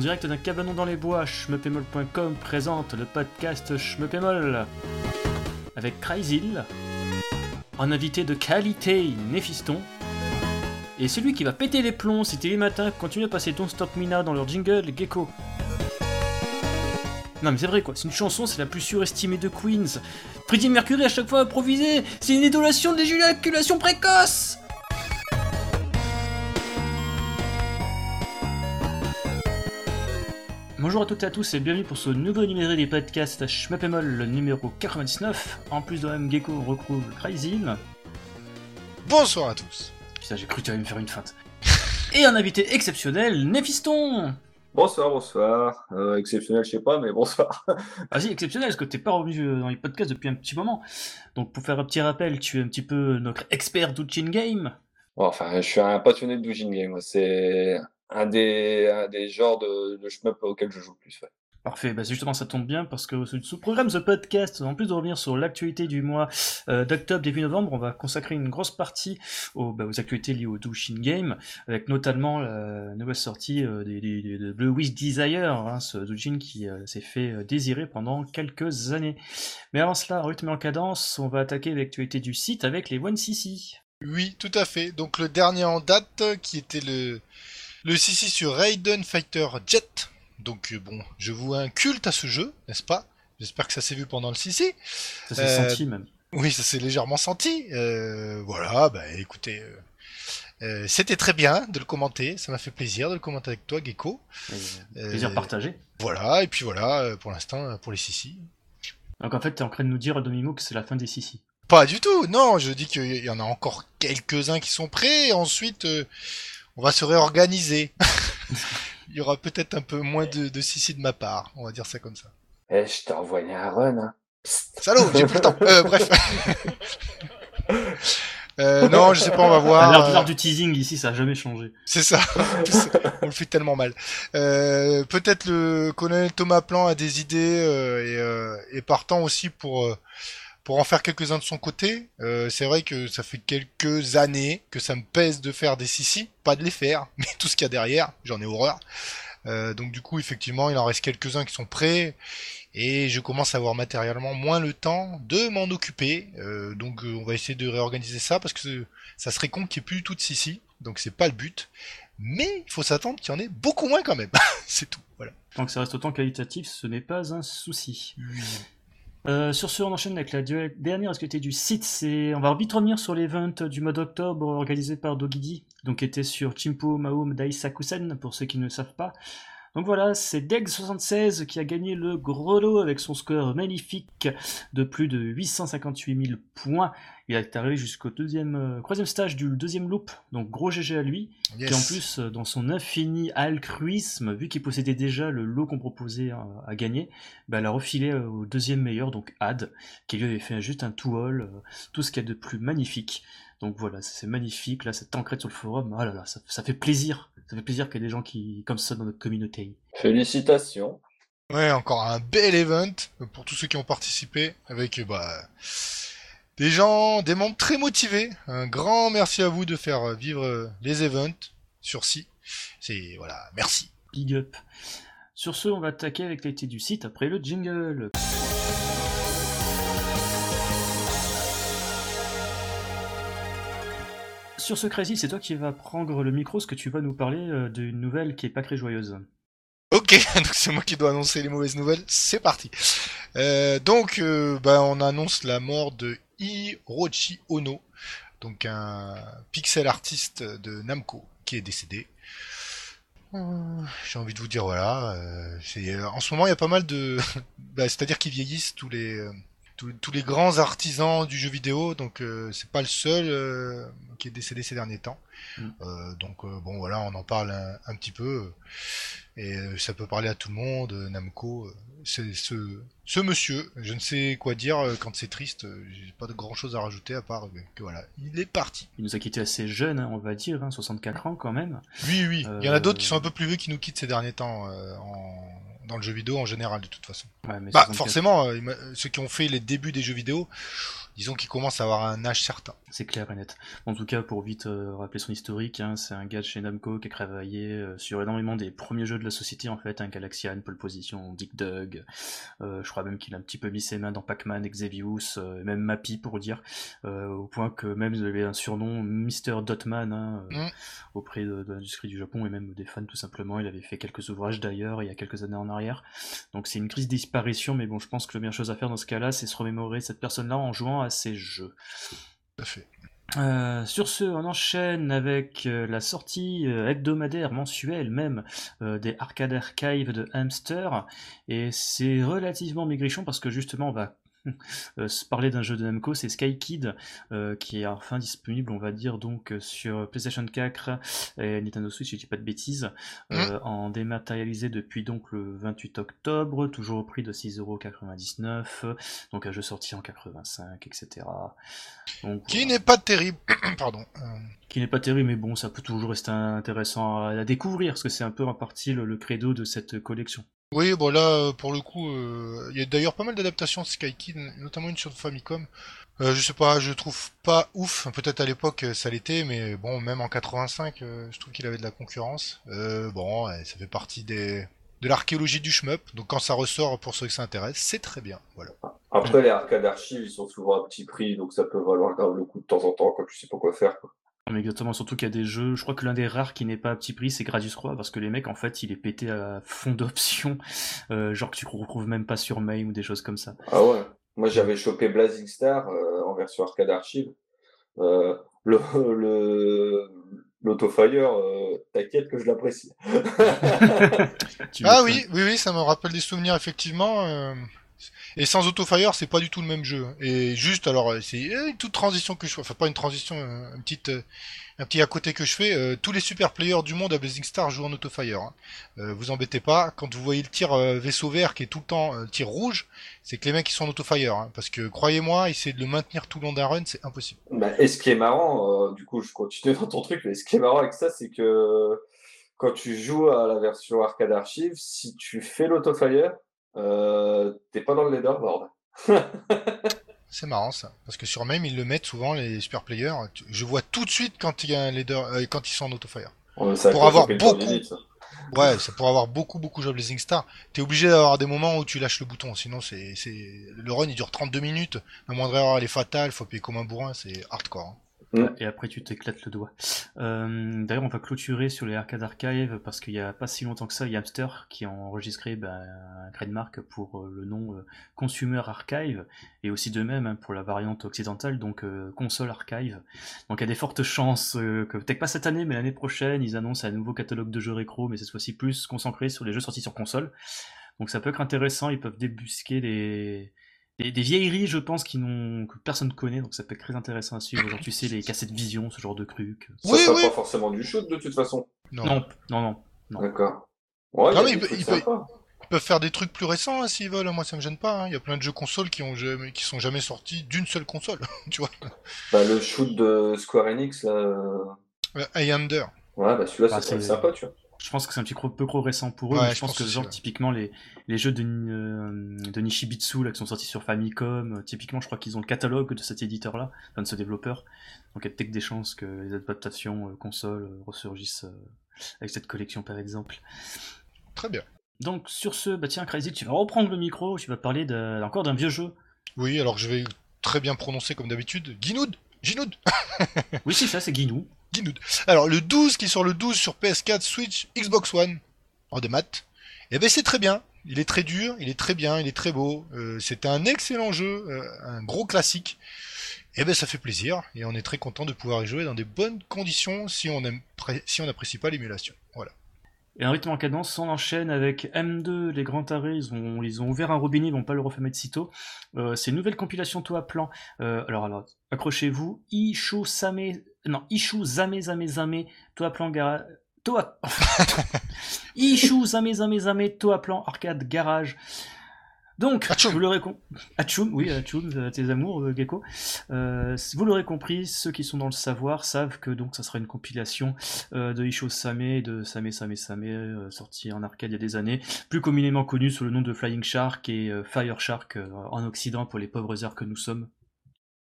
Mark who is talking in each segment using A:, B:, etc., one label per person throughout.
A: direct d'un cabanon dans les bois, schmeppemol.com présente le podcast Schmeppemol avec Cryzil, un invité de qualité, Néphiston, et celui qui va péter les plombs si les matins continue à passer Don't Stop Mina dans leur jingle, Gecko. Non mais c'est vrai quoi, c'est une chanson, c'est la plus surestimée de Queens. Freddie Mercury à chaque fois improvisé, c'est une idolation de l'éjaculation précoce Bonjour à toutes et à tous et bienvenue pour ce nouveau numéro des podcasts Schmeppemol, le numéro 99. En plus de M Gecko, on retrouve Cryzil.
B: Bonsoir à tous.
A: Putain, j'ai cru que tu allais me faire une feinte. et un invité exceptionnel, Néphiston
C: Bonsoir, bonsoir. Euh, exceptionnel, je sais pas, mais bonsoir.
A: Vas-y, exceptionnel, parce que t'es pas revenu euh, dans les podcasts depuis un petit moment. Donc, pour faire un petit rappel, tu es un petit peu notre expert d'Uchin Game.
C: Bon, enfin, je suis un passionné de Doujin Game. C'est un des, un des genres de, de shmup auxquels je joue le plus. Ouais.
A: Parfait, bah justement ça tombe bien parce que sous programme The Podcast, en plus de revenir sur l'actualité du mois euh, d'octobre début novembre, on va consacrer une grosse partie aux, bah, aux actualités liées au Douchin Game, avec notamment la nouvelle sortie euh, des, des, de Blue Wish Desire, hein, ce Douchin qui euh, s'est fait euh, désirer pendant quelques années. Mais avant cela, rythme en cadence, on va attaquer l'actualité du site avec les One CC.
B: Oui, tout à fait. Donc le dernier en date, qui était le, le CC sur Raiden Fighter Jet. Donc euh, bon, je vous un culte à ce jeu, n'est-ce pas? J'espère que ça s'est vu pendant le CC.
A: Ça s'est
B: Euh,
A: senti même.
B: Oui, ça s'est légèrement senti. Euh, voilà, bah écoutez, euh, c'était très bien de le commenter. Ça m'a fait plaisir de le commenter avec toi, Gecko.
A: Plaisir partagé.
B: Voilà, et puis voilà, pour l'instant, pour les CC.
A: Donc en fait, t'es en train de nous dire à demi-mot que c'est la fin des CC.
B: Pas du tout, non, je dis qu'il y en a encore quelques-uns qui sont prêts, ensuite on va se réorganiser. Il y aura peut-être un peu moins de, de CC de ma part, on va dire ça comme ça.
C: Eh, je t'ai envoyé un run. Hein.
B: Salaud, j'ai plus le temps. Euh, bref. Euh, non, je sais pas, on va voir.
A: L'art
B: euh,
A: du teasing ici, ça a jamais changé.
B: C'est ça. on le fait tellement mal. Euh, peut-être le colonel Thomas Plan a des idées euh, et, euh, et partant aussi pour euh, pour en faire quelques-uns de son côté. Euh, c'est vrai que ça fait quelques années que ça me pèse de faire des sissi, pas de les faire, mais tout ce qu'il y a derrière, j'en ai horreur. Euh, donc du coup, effectivement, il en reste quelques-uns qui sont prêts et je commence à avoir matériellement moins le temps de m'en occuper. Euh, donc on va essayer de réorganiser ça parce que ça serait con qu'il n'y ait plus du tout de sissi, donc c'est pas le but. Mais il faut s'attendre qu'il y en ait beaucoup moins quand même. c'est tout. Voilà.
A: Tant que ça reste autant qualitatif, ce n'est pas un souci. Euh, sur ce, on enchaîne avec la dernière actualité du site? C'est, on va vite revenir sur l'event du mois d'octobre organisé par Dogidi, donc qui était sur Chimpo Maum Daisakusen pour ceux qui ne le savent pas. Donc voilà, c'est Deg76 qui a gagné le gros lot avec son score magnifique de plus de 858 000 points. Il est arrivé jusqu'au deuxième, euh, troisième stage du deuxième loop, donc gros GG à lui.
B: Yes.
A: Qui en plus, euh, dans son infini altruisme, vu qu'il possédait déjà le lot qu'on proposait à, à gagner, bah, elle a refilé euh, au deuxième meilleur, donc Ad, qui lui avait fait juste un euh, tout ce qu'il y a de plus magnifique. Donc voilà, c'est magnifique, là, cette ancrette sur le forum, ah là là, ça, ça fait plaisir. Ça fait plaisir qu'il y ait des gens qui, comme ça dans notre communauté.
C: Félicitations.
B: Ouais, encore un bel event pour tous ceux qui ont participé avec euh, bah des gens, des membres très motivés. Un grand merci à vous de faire euh, vivre euh, les events sur si. C'est voilà, merci.
A: Big up. Sur ce, on va attaquer avec l'activité du site après le jingle. Sur ce Crazy, c'est toi qui vas prendre le micro, parce que tu vas nous parler euh, d'une nouvelle qui est pas très joyeuse.
B: Ok, donc c'est moi qui dois annoncer les mauvaises nouvelles. C'est parti. Euh, donc, euh, bah, on annonce la mort de Hiroshi Ono, donc un pixel artiste de Namco qui est décédé. J'ai envie de vous dire voilà, en ce moment il y a pas mal de, bah, c'est-à-dire qu'ils vieillissent tous les tous, tous les grands artisans du jeu vidéo, donc euh, c'est pas le seul euh, qui est décédé ces derniers temps.
A: Mm.
B: Euh, donc bon voilà, on en parle un, un petit peu. Et ça peut parler à tout le monde, Namco. C'est ce, ce monsieur, je ne sais quoi dire quand c'est triste, j'ai pas de grand chose à rajouter à part que, voilà, il est parti.
A: Il nous a quitté assez jeune, hein, on va dire, hein, 64 ans quand même.
B: Oui, oui, il y en a d'autres qui sont un peu plus vieux qui nous quittent ces derniers temps, en, dans le jeu vidéo en général de toute façon.
A: Ouais, mais
B: Bah
A: 64,
B: forcément, euh, ceux qui ont fait les débuts des jeux vidéo, disons qu'ils commencent à avoir un âge certain.
A: C'est clair et net. En tout cas, pour vite euh, rappeler son historique, hein, c'est un gars de chez Namco qui a travaillé euh, sur énormément des premiers jeux de la société, en fait, un Galaxian, Pole Position, Dick Dug, euh, je crois même qu'il a un petit peu mis ses mains dans Pac-Man, Exevius, euh, même Mappy pour dire, euh, au point que même il avait un surnom Mr. Dotman hein, euh,
B: Mm.
A: auprès de, de l'industrie du Japon et même des fans tout simplement. Il avait fait quelques ouvrages d'ailleurs il y a quelques années en arrière. Donc c'est une crise de disparition, mais bon, je pense que la meilleure chose à faire dans ce cas-là, c'est se remémorer cette personne-là en jouant à ces jeux.
B: Fait.
A: Euh, sur ce, on enchaîne avec euh, la sortie euh, hebdomadaire, mensuelle même, des Arcade Archive de Hamster. Et c'est relativement maigrichon parce que justement, on va se parler d'un jeu de Namco, c'est Sky Kid, euh, qui est enfin disponible, on va dire, donc euh, sur PlayStation 4 et Nintendo Switch, si je dis pas de bêtises, euh, en dématérialisé depuis donc le 28 octobre, toujours au prix de 6,99€, donc un jeu sorti en 85, etc. Donc,
B: Qui
A: voilà
B: n'est pas terrible. Pardon. Euh,
A: qui n'est pas terrible, mais bon, ça peut toujours rester intéressant à, à découvrir, parce que c'est un peu en partie le, le credo de cette collection.
B: Oui, bon là, euh, pour le coup, euh, il y a d'ailleurs pas mal d'adaptations de Sky Kid, notamment une sur Famicom. Euh, je sais pas, je trouve pas ouf. Peut-être à l'époque euh, ça l'était, mais bon, même en 85, euh, je trouve qu'il avait de la concurrence. Euh, bon, ouais, ça fait partie des de l'archéologie du shmup. Donc quand ça ressort pour ceux que ça intéresse, c'est très bien. Voilà.
C: Après, les arcades archives, ils sont souvent à petit prix, donc ça peut valoir grave le coup de temps en temps quand tu sais pas quoi faire. quoi.
A: Mais exactement, surtout qu'il y a des jeux, je crois que l'un des rares qui n'est pas à petit prix, c'est Gradius Croix, parce que les mecs, en fait, il est pété à fond d'options, euh, genre que tu retrouves même pas sur Mail ou des choses comme ça.
C: Ah ouais. Moi, j'avais chopé Blazing Star euh, en version arcade archive. Euh, le le l'autofire, euh, t'inquiète que je l'apprécie.
B: Ah oui, oui, oui, ça me rappelle des souvenirs effectivement. euh, Et sans Autofire, c'est pas du tout le même jeu. Et juste, alors, euh, c'est euh, une toute transition que je fais, enfin pas une transition, euh, un petit, un petit à côté que je fais. tous les super players du monde à Blazing Star jouent en Autofire. Hein. Euh, vous embêtez pas, quand vous voyez le tir vaisseau vert qui est tout le temps tir rouge, c'est que les mecs ils sont en Autofire. Hein, parce que croyez-moi, essayer de le maintenir tout le long d'un run, c'est impossible.
C: Bah, et ce qui est marrant, du coup, je continue dans ton truc, mais ce qui est marrant avec ça, c'est que quand tu joues à la version arcade archive, si tu fais l'autofire, euh, t'es pas dans le leaderboard.
B: C'est marrant ça, parce que sur même ils le mettent souvent les super players. Je vois tout de suite quand il y a un leader, euh, quand ils sont en Autofire.
C: Ça
B: Pour avoir beaucoup-. Ouais, pourrait avoir beaucoup beaucoup joué à Blazing Star. T'es obligé d'avoir des moments où tu lâches le bouton, sinon c'est c'est le run il dure 32 minutes. La moindre erreur elle est fatale, faut payer comme un bourrin, c'est hardcore. hein.
A: Et après, tu t'éclates le doigt. Euh, D'ailleurs, on va clôturer sur les Arcade Archive parce qu'il y a pas si longtemps que ça, il y a Hamster qui a enregistré ben, un trademark pour euh, le nom euh, Consumer Archive et aussi de même hein, pour la variante occidentale, donc Console Archive. Donc il y a des fortes chances que, peut-être pas cette année, mais l'année prochaine, ils annoncent un nouveau catalogue de jeux rétro, mais cette fois-ci plus concentré sur les jeux sortis sur console. Donc ça peut être intéressant, ils peuvent débusquer des, des, des vieilleries, je pense, qui n'ont que personne ne connaît, donc ça peut être très intéressant à suivre. Genre, tu sais, les cassettes vision, ce genre de trucs.
C: Ça
B: Oui,
C: sera
B: oui.
C: pas forcément du shoot de toute façon.
B: Non.
A: Non, non, non. Non.
C: D'accord. Ouais,
B: Non, mais il peut- il peut-. Ils peuvent faire des trucs plus récents hein, s'ils veulent, moi ça me gêne pas. hein. Il y a plein de jeux consoles qui ont jamais, qui sont jamais sortis d'une seule console, tu vois.
C: Bah, le shoot de Square Enix, là. euh,
B: Euh, Highlander.
C: Ouais, bah celui-là,
A: Bah,
C: c'est
A: c'est-
C: sympa, tu vois.
A: Je pense que c'est un petit peu trop récent pour eux,
B: Ouais,
A: mais je,
B: je
A: pense,
B: pense
A: que genre typiquement les, les jeux de, euh, de Nishibitsu là, qui sont sortis sur Famicom, euh, typiquement je crois qu'ils ont le catalogue de cet éditeur-là, enfin de ce développeur. Donc il y a peut-être des chances que les adaptations euh, consoles euh, ressurgissent avec cette collection par exemple.
B: Très bien.
A: Donc sur ce, bah tiens Crazy, tu vas reprendre le micro, tu vas parler encore d'un vieux jeu.
B: Oui, alors je vais très bien prononcer comme d'habitude. Ginoud Ginoud
A: Oui c'est ça, c'est Guinou.
B: Alors le 12 qui sort le 12 sur PS4, Switch, Xbox One, en démat, eh ben c'est très bien. Il est très dur, il est très bien, il est très beau. Euh, c'est un excellent jeu, euh, un gros classique. Eh ben ça fait plaisir et on est très content de pouvoir y jouer dans des bonnes conditions si on aime si on n'apprécie pas l'émulation. Voilà.
A: Et un rythme en cadence, on enchaîne avec M2, les grands tarés, ils ont, ils ont ouvert un robinet, ils vont pas le refermer de sitôt. Euh, c'est une nouvelle compilation tout à plan. Euh, alors, alors, accrochez-vous. Ishu Same, non, Ishu Zame Zame Zame, tout à plan gara... Toa... Ishu Zame Zame Zame, plan arcade garage. Donc,
B: Atchoum.
A: vous l'aurez com- Atchoum, oui, euh, tes amours, euh, Gecko. Euh, vous l'aurez compris, ceux qui sont dans le savoir savent que donc ça sera une compilation euh, de Isho Same et de Same Same Same, euh, sorti en arcade il y a des années, plus communément connu sous le nom de Flying Shark et euh, Fire Shark euh, en Occident pour les pauvres heures que nous sommes.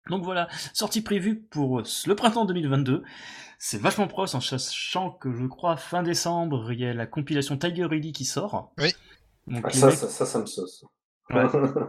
A: Donc voilà, sortie prévue pour le printemps 2022. C'est vachement proche en sachant que je crois fin décembre, il y a la compilation Tiger Ready qui sort.
B: Oui.
A: Donc,
C: Ah, ça,
A: mecs-
C: ça, ça, ça me sauce.
A: Ouais.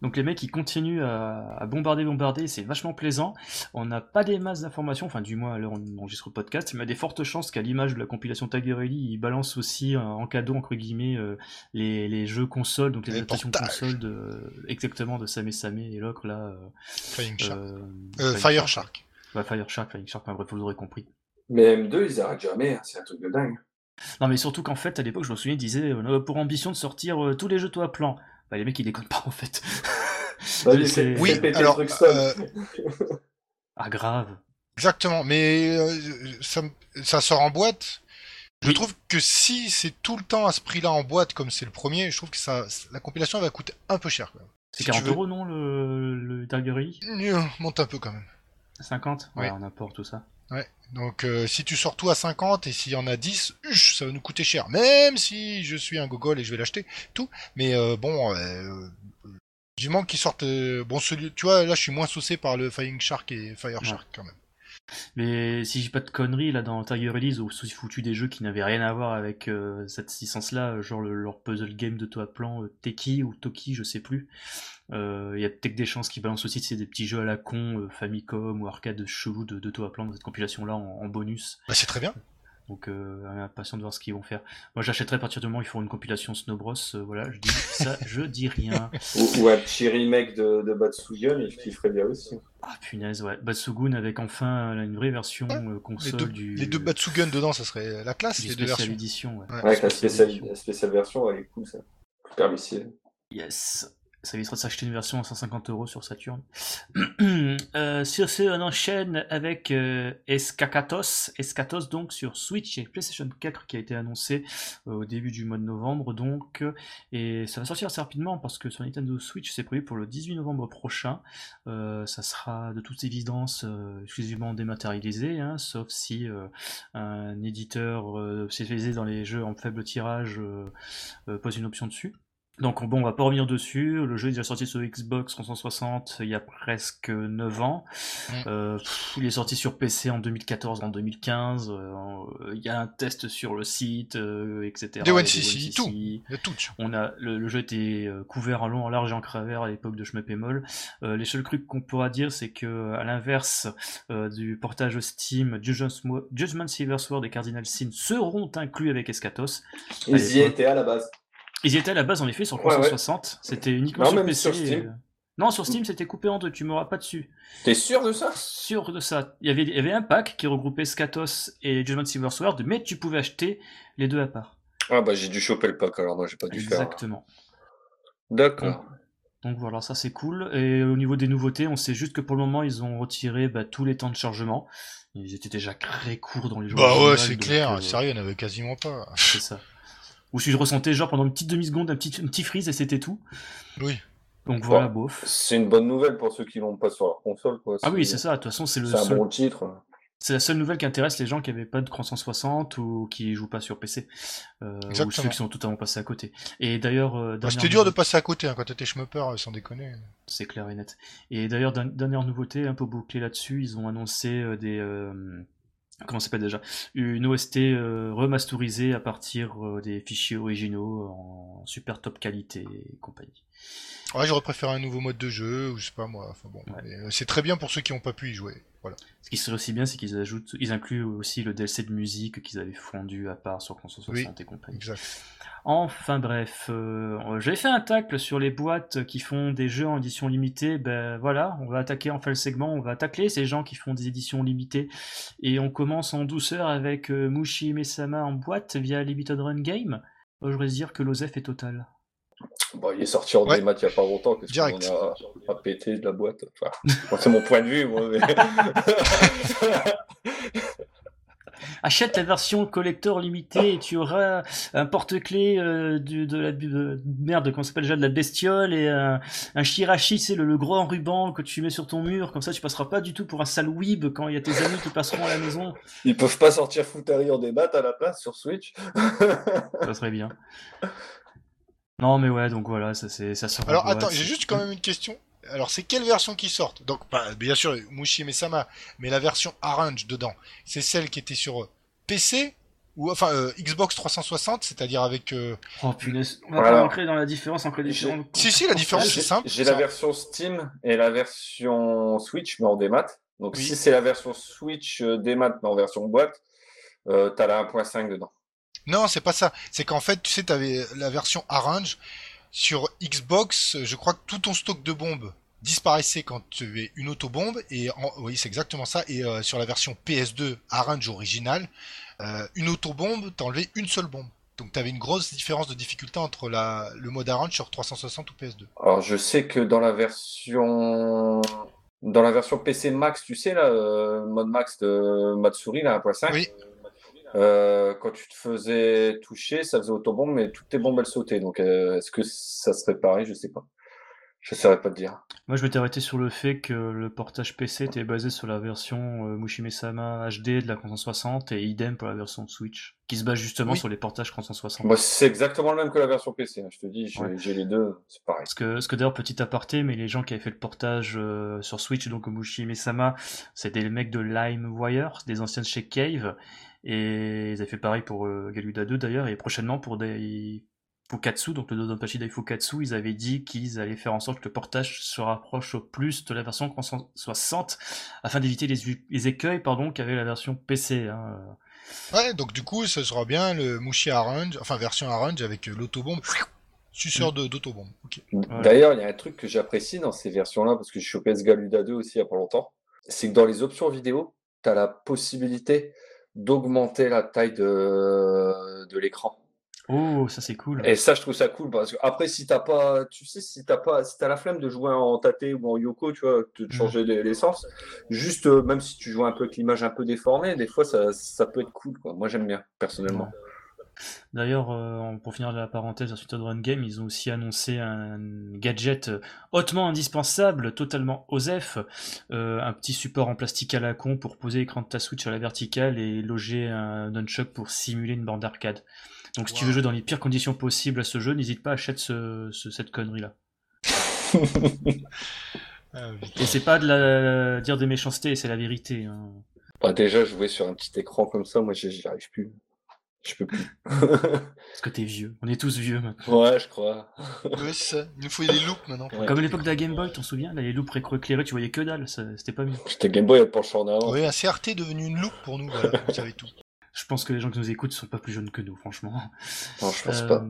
A: Donc les mecs ils continuent à, à bombarder, bombarder, c'est vachement plaisant. On n'a pas des masses d'informations, enfin du moins à l'heure où on enregistre le podcast, mais il y a des fortes chances qu'à l'image de la compilation Tiger Rally, ils balancent aussi euh, en cadeau entre guillemets euh, les, les jeux consoles, donc les,
B: Les
A: adaptations
B: portages.
A: consoles de exactement de Same Same et l'autre là. euh,
B: Flying Shark.
A: euh,
B: Euh,
A: Flying
B: Fire Shark.
A: Ouais, Fire Shark, Flying Shark, enfin, bref, vous l'aurez compris.
C: Mais M2, ils arrêtent jamais, hein, c'est un truc de dingue.
A: Non mais surtout qu'en fait à l'époque je me souviens ils disaient on a pour ambition de sortir euh, tous les jeux toi à plan. Bah les mecs ils déconnent pas en fait.
C: Vas-y,
A: C'est-
B: Oui,
C: péter
B: alors, euh,
A: Ah grave.
B: Exactement, mais euh, ça, sort en boîte. Je
A: Oui.
B: trouve que si c'est tout le temps à ce prix-là en boîte, comme c'est le premier, je trouve que ça, la compilation va coûter un peu cher. Quand même.
A: C'est
B: Si tu
A: 40
B: veux-
A: euros non le, le Rally
B: Euh, Monte un peu quand même.
A: 50
B: Oui.
A: Ouais, on apporte tout ça.
B: Donc euh, si tu sors tout à 50 et s'il y en a 10, huch, ça va nous coûter cher. Même si je suis un gogol et je vais l'acheter, tout. Mais euh, bon, euh, du manque qu'ils sortent. euh, bon, celui, tu vois, là je suis moins saucé par le Flying Shark et Fire
A: Ouais.
B: Shark quand même.
A: Mais si j'ai pas de conneries, là, dans Tiger Release, où ils foutu des jeux qui n'avaient rien à voir avec euh, cette licence-là, genre le- leur puzzle game de toi à plan, euh, Teki ou Toki, je sais plus. Euh, Il y a peut-être des chances qu'ils balancent aussi c'est des petits jeux à la con, euh, Famicom ou arcade chelou de, de toi à plan dans cette compilation-là en, en bonus.
B: Bah, c'est très bien.
A: Donc, euh, impatient de voir ce qu'ils vont faire. Moi, j'achèterai à partir du moment où ils feront une compilation Snow Bros. euh, voilà, je dis ça, je dis rien.
C: Ou, ou un petit remake de, de Batsugun, il kifferait bien aussi.
A: Ah punaise, ouais. Batsugun avec enfin euh, une vraie version euh,
B: Les
A: console
B: deux,
A: du.
B: les deux Batsugun dedans, ça serait la classe,
A: du
B: les deux versions.
A: édition, ouais.
B: Ouais.
C: Ouais, avec la
A: Spécial
C: spéciale, la spéciale version, elle est cool ça. Permissive.
A: Yes. Ça évitera de s'acheter une version à 150 euros sur Saturn. Euh, sur ce, on enchaîne avec euh, Escacatos. Escatos, donc, sur Switch et PlayStation 4 qui a été annoncé euh, au début du mois de novembre, donc. euh, Et ça va sortir assez rapidement parce que sur Nintendo Switch, c'est prévu pour le 18 novembre prochain. Ça sera de toute évidence exclusivement dématérialisé, hein, sauf si un éditeur spécialisé dans les jeux en faible tirage pose une option dessus. Donc bon, on va pas revenir dessus. Le jeu est déjà sorti sur Xbox 360 il y a presque 9 ans. Euh, pff, il est sorti sur PC en 2014, en 2015. euh, il y a un test sur le site, euh, etc. A
B: 1cc, tout.
A: 1cc.
B: Il y a tout.
A: On a le, le jeu était euh, couvert en long, en large et en travers à l'époque de Moll. Euh, les seuls trucs qu'on pourra dire, c'est que à l'inverse euh, du portage Steam, Judgment, Silver Sword et Cardinal Sin seront inclus avec Escatos.
C: Ils y étaient à la base.
A: Ils étaient à la base en effet sur
C: Ouais, ouais.
A: 360. C'était uniquement
C: Non,
A: sur
C: même
A: PC.
C: sur Steam.
A: euh, Non, sur Steam, c'était coupé en deux. Tu m'auras pas dessus.
C: T'es sûr de ça?
A: Sûr de ça. Il y avait, il y avait un pack qui regroupait Skatos et Judgment Silver Sword, mais tu pouvais acheter les deux à part.
C: Ah bah j'ai dû choper le pack alors moi j'ai pas dû faire.
A: Exactement.
C: D'accord.
A: Donc voilà, ça c'est cool. Et au niveau des nouveautés, on sait juste que pour le moment, ils ont retiré bah, tous les temps de chargement. Ils étaient déjà très courts dans les jeux.
B: Bah ouais, c'est clair.
A: euh,
B: Sérieux, il n'y en avait quasiment pas.
A: C'est ça. Ou si je ressentais genre pendant une petite demi-seconde un petit, un petit freeze et c'était tout.
B: Oui.
A: Donc voilà, bof.
C: C'est une bonne nouvelle pour ceux qui l'ont pas sur leur console quoi.
A: Ah oui, c'est ça. De toute façon, c'est le
C: C'est un
A: seul
C: bon titre.
A: C'est la seule nouvelle qui intéresse les gens qui n'avaient pas de 360 ou qui jouent pas sur PC. Euh, ou ceux qui sont totalement passés à côté. Et d'ailleurs, euh,
B: Bah,
A: dernière
B: C'était dur de passer à côté hein, quand t'étais schmupper, euh, sans déconner.
A: c'est clair et net. Et d'ailleurs, dernière nouveauté, un peu bouclée là-dessus, ils ont annoncé euh, des... comment s'appelle déjà? Une OST euh, remasterisée à partir euh, des fichiers originaux en super top qualité et compagnie.
B: Ouais, j'aurais préféré un nouveau mode de jeu, ou je sais pas moi. Enfin bon,
A: Ouais.
B: euh, c'est très bien pour ceux qui n'ont pas pu y jouer. Voilà.
A: Ce qui serait aussi bien, c'est qu'ils ajoutent, ils incluent aussi le DLC de musique qu'ils avaient fondu à part sur 360 et compagnie.
B: Exact.
A: Enfin bref, euh, j'avais fait un tacle sur les boîtes qui font des jeux en édition limitée. Ben voilà, on va attaquer enfin le segment, on va tacler ces gens qui font des éditions limitées. Et on commence en douceur avec euh, Mushi Mesama en boîte via Limited Run Game. Euh, je voudrais dire que l'OSEF est total.
C: Bon, il est sorti en
B: Ouais.
C: démat il y a pas longtemps. Qu'est-ce
B: Direct.
C: qu'on a, a pété de la boîte Enfin, C'est mon point de vue. Moi, mais...
A: achète la version collector limitée et tu auras un porte-clés euh, de, de la de, merde, comment s'appelle déjà, de la bestiole et un, un shirashi, c'est le, le gros ruban que tu mets sur ton mur, comme ça tu passeras pas du tout pour un sale weeb quand il y a tes amis qui passeront à la maison.
C: Ils peuvent pas sortir Futari en débat à la place sur Switch.
A: Ça serait bien. Non mais ouais, donc voilà, ça c'est ça sera.
B: Alors attends,
A: c'est-
B: j'ai juste quand même une question. Alors c'est quelle version qui sortent Donc bah, bien sûr Mushi Mesama, mais la version Orange dedans, c'est celle qui était sur euh, PC ou enfin euh, Xbox 360, c'est-à-dire avec euh,
A: Oh punaise, on va
C: Voilà.
A: pas rentrer dans la différence entre les différents.
B: Si si la différence c'est simple.
C: j'ai
B: ça-
C: la version Steam et la version Switch, mais en démat. Donc
B: Oui.
C: si c'est la version Switch euh, démat, mais en version boîte, euh, t'as la 1.5 dedans.
B: Non, c'est pas ça. C'est qu'en fait, tu sais, t'avais la version Orange sur Xbox. Je crois que tout ton stock de bombes disparaissait quand tu avais une autobombe. Et en- oui, c'est exactement ça. Et euh, sur la version PS2 Orange originale, euh, une autobombe, t'enlevais une seule bombe. Donc t'avais une grosse différence de difficulté entre la, le mode Orange sur 360 ou PS2.
C: Alors je sais que dans la version dans la version PC Max, tu sais là, euh, mode Max de Matsuri, là 1.5.
B: Oui.
C: Euh, quand tu te faisais toucher, ça faisait autobombe, mais toutes tes bombes elles sautaient. Donc euh, est-ce que ça serait pareil Je sais pas. Je saurais pas te dire.
A: Moi, je m'étais arrêté sur le fait que le portage PC était basé sur la version euh, Mushime-sama HD de la 360 et idem pour la version Switch, qui se base justement
B: Oui.
A: sur les portages 360.
C: Moi, c'est exactement le même que la version PC. hein. Je te dis, j'ai
A: Ouais.
C: les deux, c'est pareil.
A: Parce que, parce que d'ailleurs, petit aparté, mais les gens qui avaient fait le portage euh, sur Switch, donc Mushime-sama, c'était les mecs de LimeWire, des anciens de chez Cave, et ils avaient fait pareil pour euh, Galuda 2 d'ailleurs, et prochainement pour des Fukatsu, donc le Dodonpachi Dai Fukatsu, ils avaient dit qu'ils allaient faire en sorte que le portage se rapproche au plus de la version 360 afin d'éviter les, les écueils pardon qu'avait la version PC. Hein.
B: Ouais, donc du coup, ce sera bien le Mushi Orange, enfin version Orange avec euh, l'autobombe, suceur d'autobombe.
C: D'ailleurs, il y a un truc que j'apprécie dans ces versions-là, parce que je suis au PS Galuda 2 aussi il y a pas longtemps, c'est que dans les options vidéo, tu as la possibilité d'augmenter la taille de, de l'écran.
A: Oh, ça c'est cool.
C: Et ça, je trouve ça cool parce que après, si t'as pas, tu sais, si t'as pas, si t'as la flemme de jouer en Tate ou en Yoko, tu vois, de te changer les- l'essence, juste, euh, même si tu joues un peu avec l'image un peu déformée, des fois, ça, ça peut être cool, quoi. Moi, j'aime bien, personnellement.
A: D'ailleurs, euh, pour finir la parenthèse sur Suite Run Game, ils ont aussi annoncé un gadget euh, hautement indispensable, totalement OSEF, euh, un petit support en plastique à la con pour poser l'écran de ta Switch à la verticale et loger un nunchuck pour simuler une bande d'arcade. Donc si tu veux jouer dans les pires conditions possibles à ce jeu, n'hésite pas à acheter ce, ce- cette connerie-là.
B: Ah.
A: Et c'est pas de la dire des méchancetés, c'est la vérité. hein.
C: Bah, déjà, jouer sur un petit écran comme ça, moi, j'y arrive plus. Je peux plus.
A: Parce que t'es vieux. On est tous vieux maintenant.
C: ouais, je crois.
B: Ouais, c'est ça. Il nous faut des loops maintenant.
C: Ouais.
A: Comme à l'époque de la Game Boy, t'en souviens? Là, les loups rétroéclairés, tu voyais que dalle, c'était pas mieux.
C: J'étais Game Boy, elle penche en avant.
B: Oui, un CRT est devenu une loupe pour nous, voilà, vous savez tout.
A: Je pense que les gens qui nous écoutent sont pas plus jeunes que nous, franchement.
C: Non, je pense
A: Euh,
C: pas.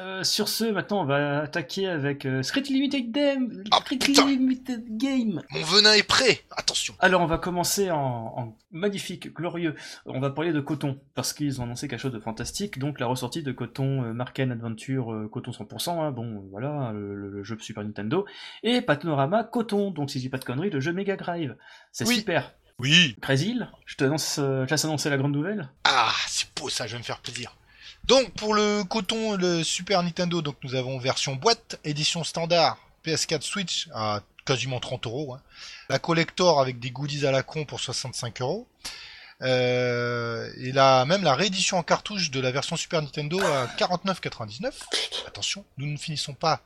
A: euh, sur ce, maintenant, on va attaquer avec euh, Limited Game.
B: Ah.
A: Limited Game.
B: Mon venin est prêt Attention
A: Alors, on va commencer en, en magnifique, glorieux. On va parler de Coton parce qu'ils ont annoncé quelque chose de fantastique. Donc, la ressortie de Coton euh, Marken Adventure euh, Coton 100%. hein, bon, euh, voilà, le, le- jeu Super Nintendo et Panorama Coton. Donc, si je dis pas de conneries, le jeu Mega Drive. C'est
B: Oui.
A: super.
B: Oui
A: Crazy, je te annonce, euh, je laisse annoncer la grande nouvelle.
B: Ah, c'est beau ça, je vais me faire plaisir. Donc, pour le coton, le Super Nintendo, donc nous avons version boîte, édition standard, PS4 Switch à quasiment 30 euros. hein. La collector avec des goodies à la con pour 65 euros. Euh, et là, même la réédition en cartouche de la version Super Nintendo à 49,99. Attention, nous ne finissons pas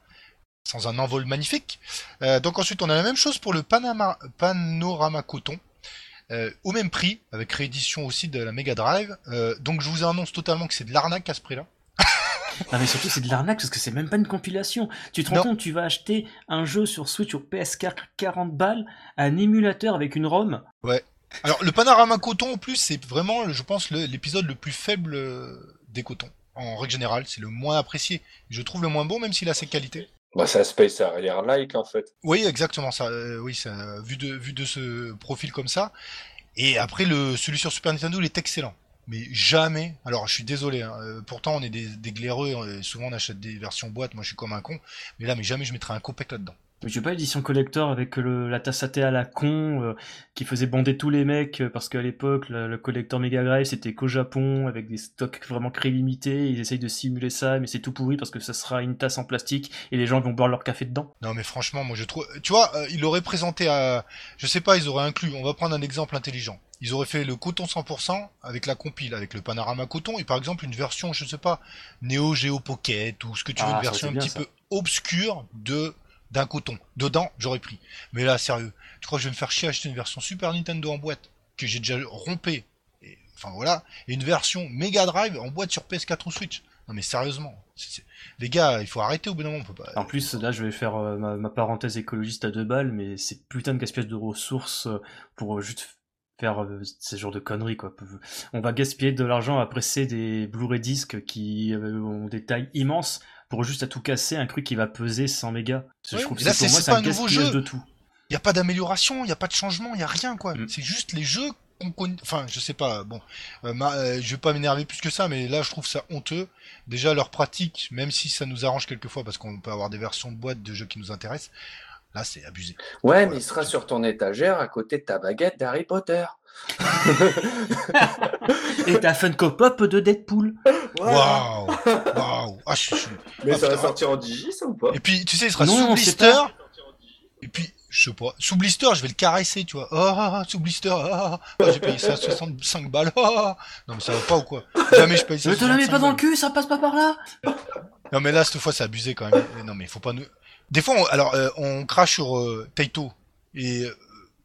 B: sans un envol magnifique. Euh, donc ensuite, on a la même chose pour le Panama, Panorama Coton. Euh, au même prix, avec réédition aussi de la Mega Drive. Euh, donc je vous annonce totalement que c'est de l'arnaque à ce prix-là.
A: Non mais surtout c'est de l'arnaque parce que c'est même pas une compilation. Tu te rends
B: Non.
A: compte, tu vas acheter un jeu sur Switch ou PS4 40 balles, un émulateur avec une ROM.
B: Alors le panorama coton en plus c'est vraiment je pense l'épisode le plus faible euh, des cotons. En règle générale c'est le moins apprécié. Je trouve le moins bon même s'il a ses qualités.
C: Bah, c'est un Space Harrier-like, en fait.
B: Oui exactement ça. Euh, oui ça, vu de vu de ce profil comme ça. Et après le celui sur Super Nintendo il est excellent. Mais jamais. Alors je suis désolé. hein, euh, pourtant on est des, des glaireux. souvent on achète des versions boîte. Moi je suis comme un con. Mais là mais jamais je mettrai un copec là-dedans.
A: Mais j'ai pas l'édition collector avec le, la tasse à thé à la con euh, qui faisait bander tous les mecs euh, parce qu'à l'époque le, le collector Mega Drive c'était qu'au Japon avec des stocks vraiment très limités. Ils essayent de simuler ça mais c'est tout pourri parce que ça sera une tasse en plastique et les gens vont boire leur café dedans.
B: Non mais franchement moi je trouve, tu vois, euh, il aurait présenté à, je sais pas, ils auraient inclus. On va prendre un exemple intelligent. Ils auraient fait le coton 100% avec la compile, avec le panorama coton et par exemple une version, je sais pas, Neo Geo Pocket ou ce que tu veux,
A: Ah,
B: une
A: ça,
B: version un petit peu obscure de d'un coton. Dedans, j'aurais pris. Mais là, sérieux, tu crois que je vais me faire chier à acheter une version Super Nintendo en boîte que j'ai déjà rompé et, Enfin voilà, et une version Mega Drive en boîte sur PS4 ou Switch. Non mais sérieusement, les gars, il faut arrêter au bout d'un moment. On peut pas.
A: En plus là je vais faire euh, ma, parenthèse écologiste à deux balles mais c'est putain de gaspillage de ressources euh, pour euh, juste faire euh, ces genres de conneries quoi. On va gaspiller de l'argent à presser des Blu-ray disques qui ont des tailles immenses pour juste à tout casser un truc qui va peser 100 mégas. Je
B: Ouais,
A: trouve
B: mais
A: que
B: là,
A: c'est- pour
B: c'est-
A: moi
B: c'est
A: c'est
B: pas
A: un
B: un nouveau jeu.
A: de tout.
B: Il y a pas d'amélioration, il y a pas de changement, il y a rien quoi.
A: Mm.
B: C'est juste les jeux qu'on connaît. Enfin, je sais pas. Bon, euh, ma- euh, je vais pas m'énerver plus que ça, mais là, je trouve ça honteux. Déjà, leur pratique, même si ça nous arrange quelquefois parce qu'on peut avoir des versions de boîte de jeux qui nous intéressent, là, c'est abusé.
C: Ouais, mais il sera sur ton étagère à côté de ta baguette d'Harry Potter.
A: Et ta Funko Pop de Deadpool.
B: Waouh, waouh. Ah, je, je-
C: Mais
B: Ah,
C: ça va sortir en digi, ça ou pas
B: Et puis, tu sais, il sera
A: Non,
B: sous blister. Et puis, je sais pas, sous blister, je vais le caresser, tu vois. Ah, ah, ah, sous blister, ah, ah, ah. j'ai payé ça 65 balles. Ah, ah. non, mais ça va pas ou quoi Jamais je paye ça.
A: Ne te la mets
B: 65
A: pas dans le cul, ça passe pas par là.
B: Non, mais là, cette fois, c'est abusé quand même. Mais non, mais faut pas nous. Des fois, on, alors, euh, on crache sur euh, Taito. Et euh,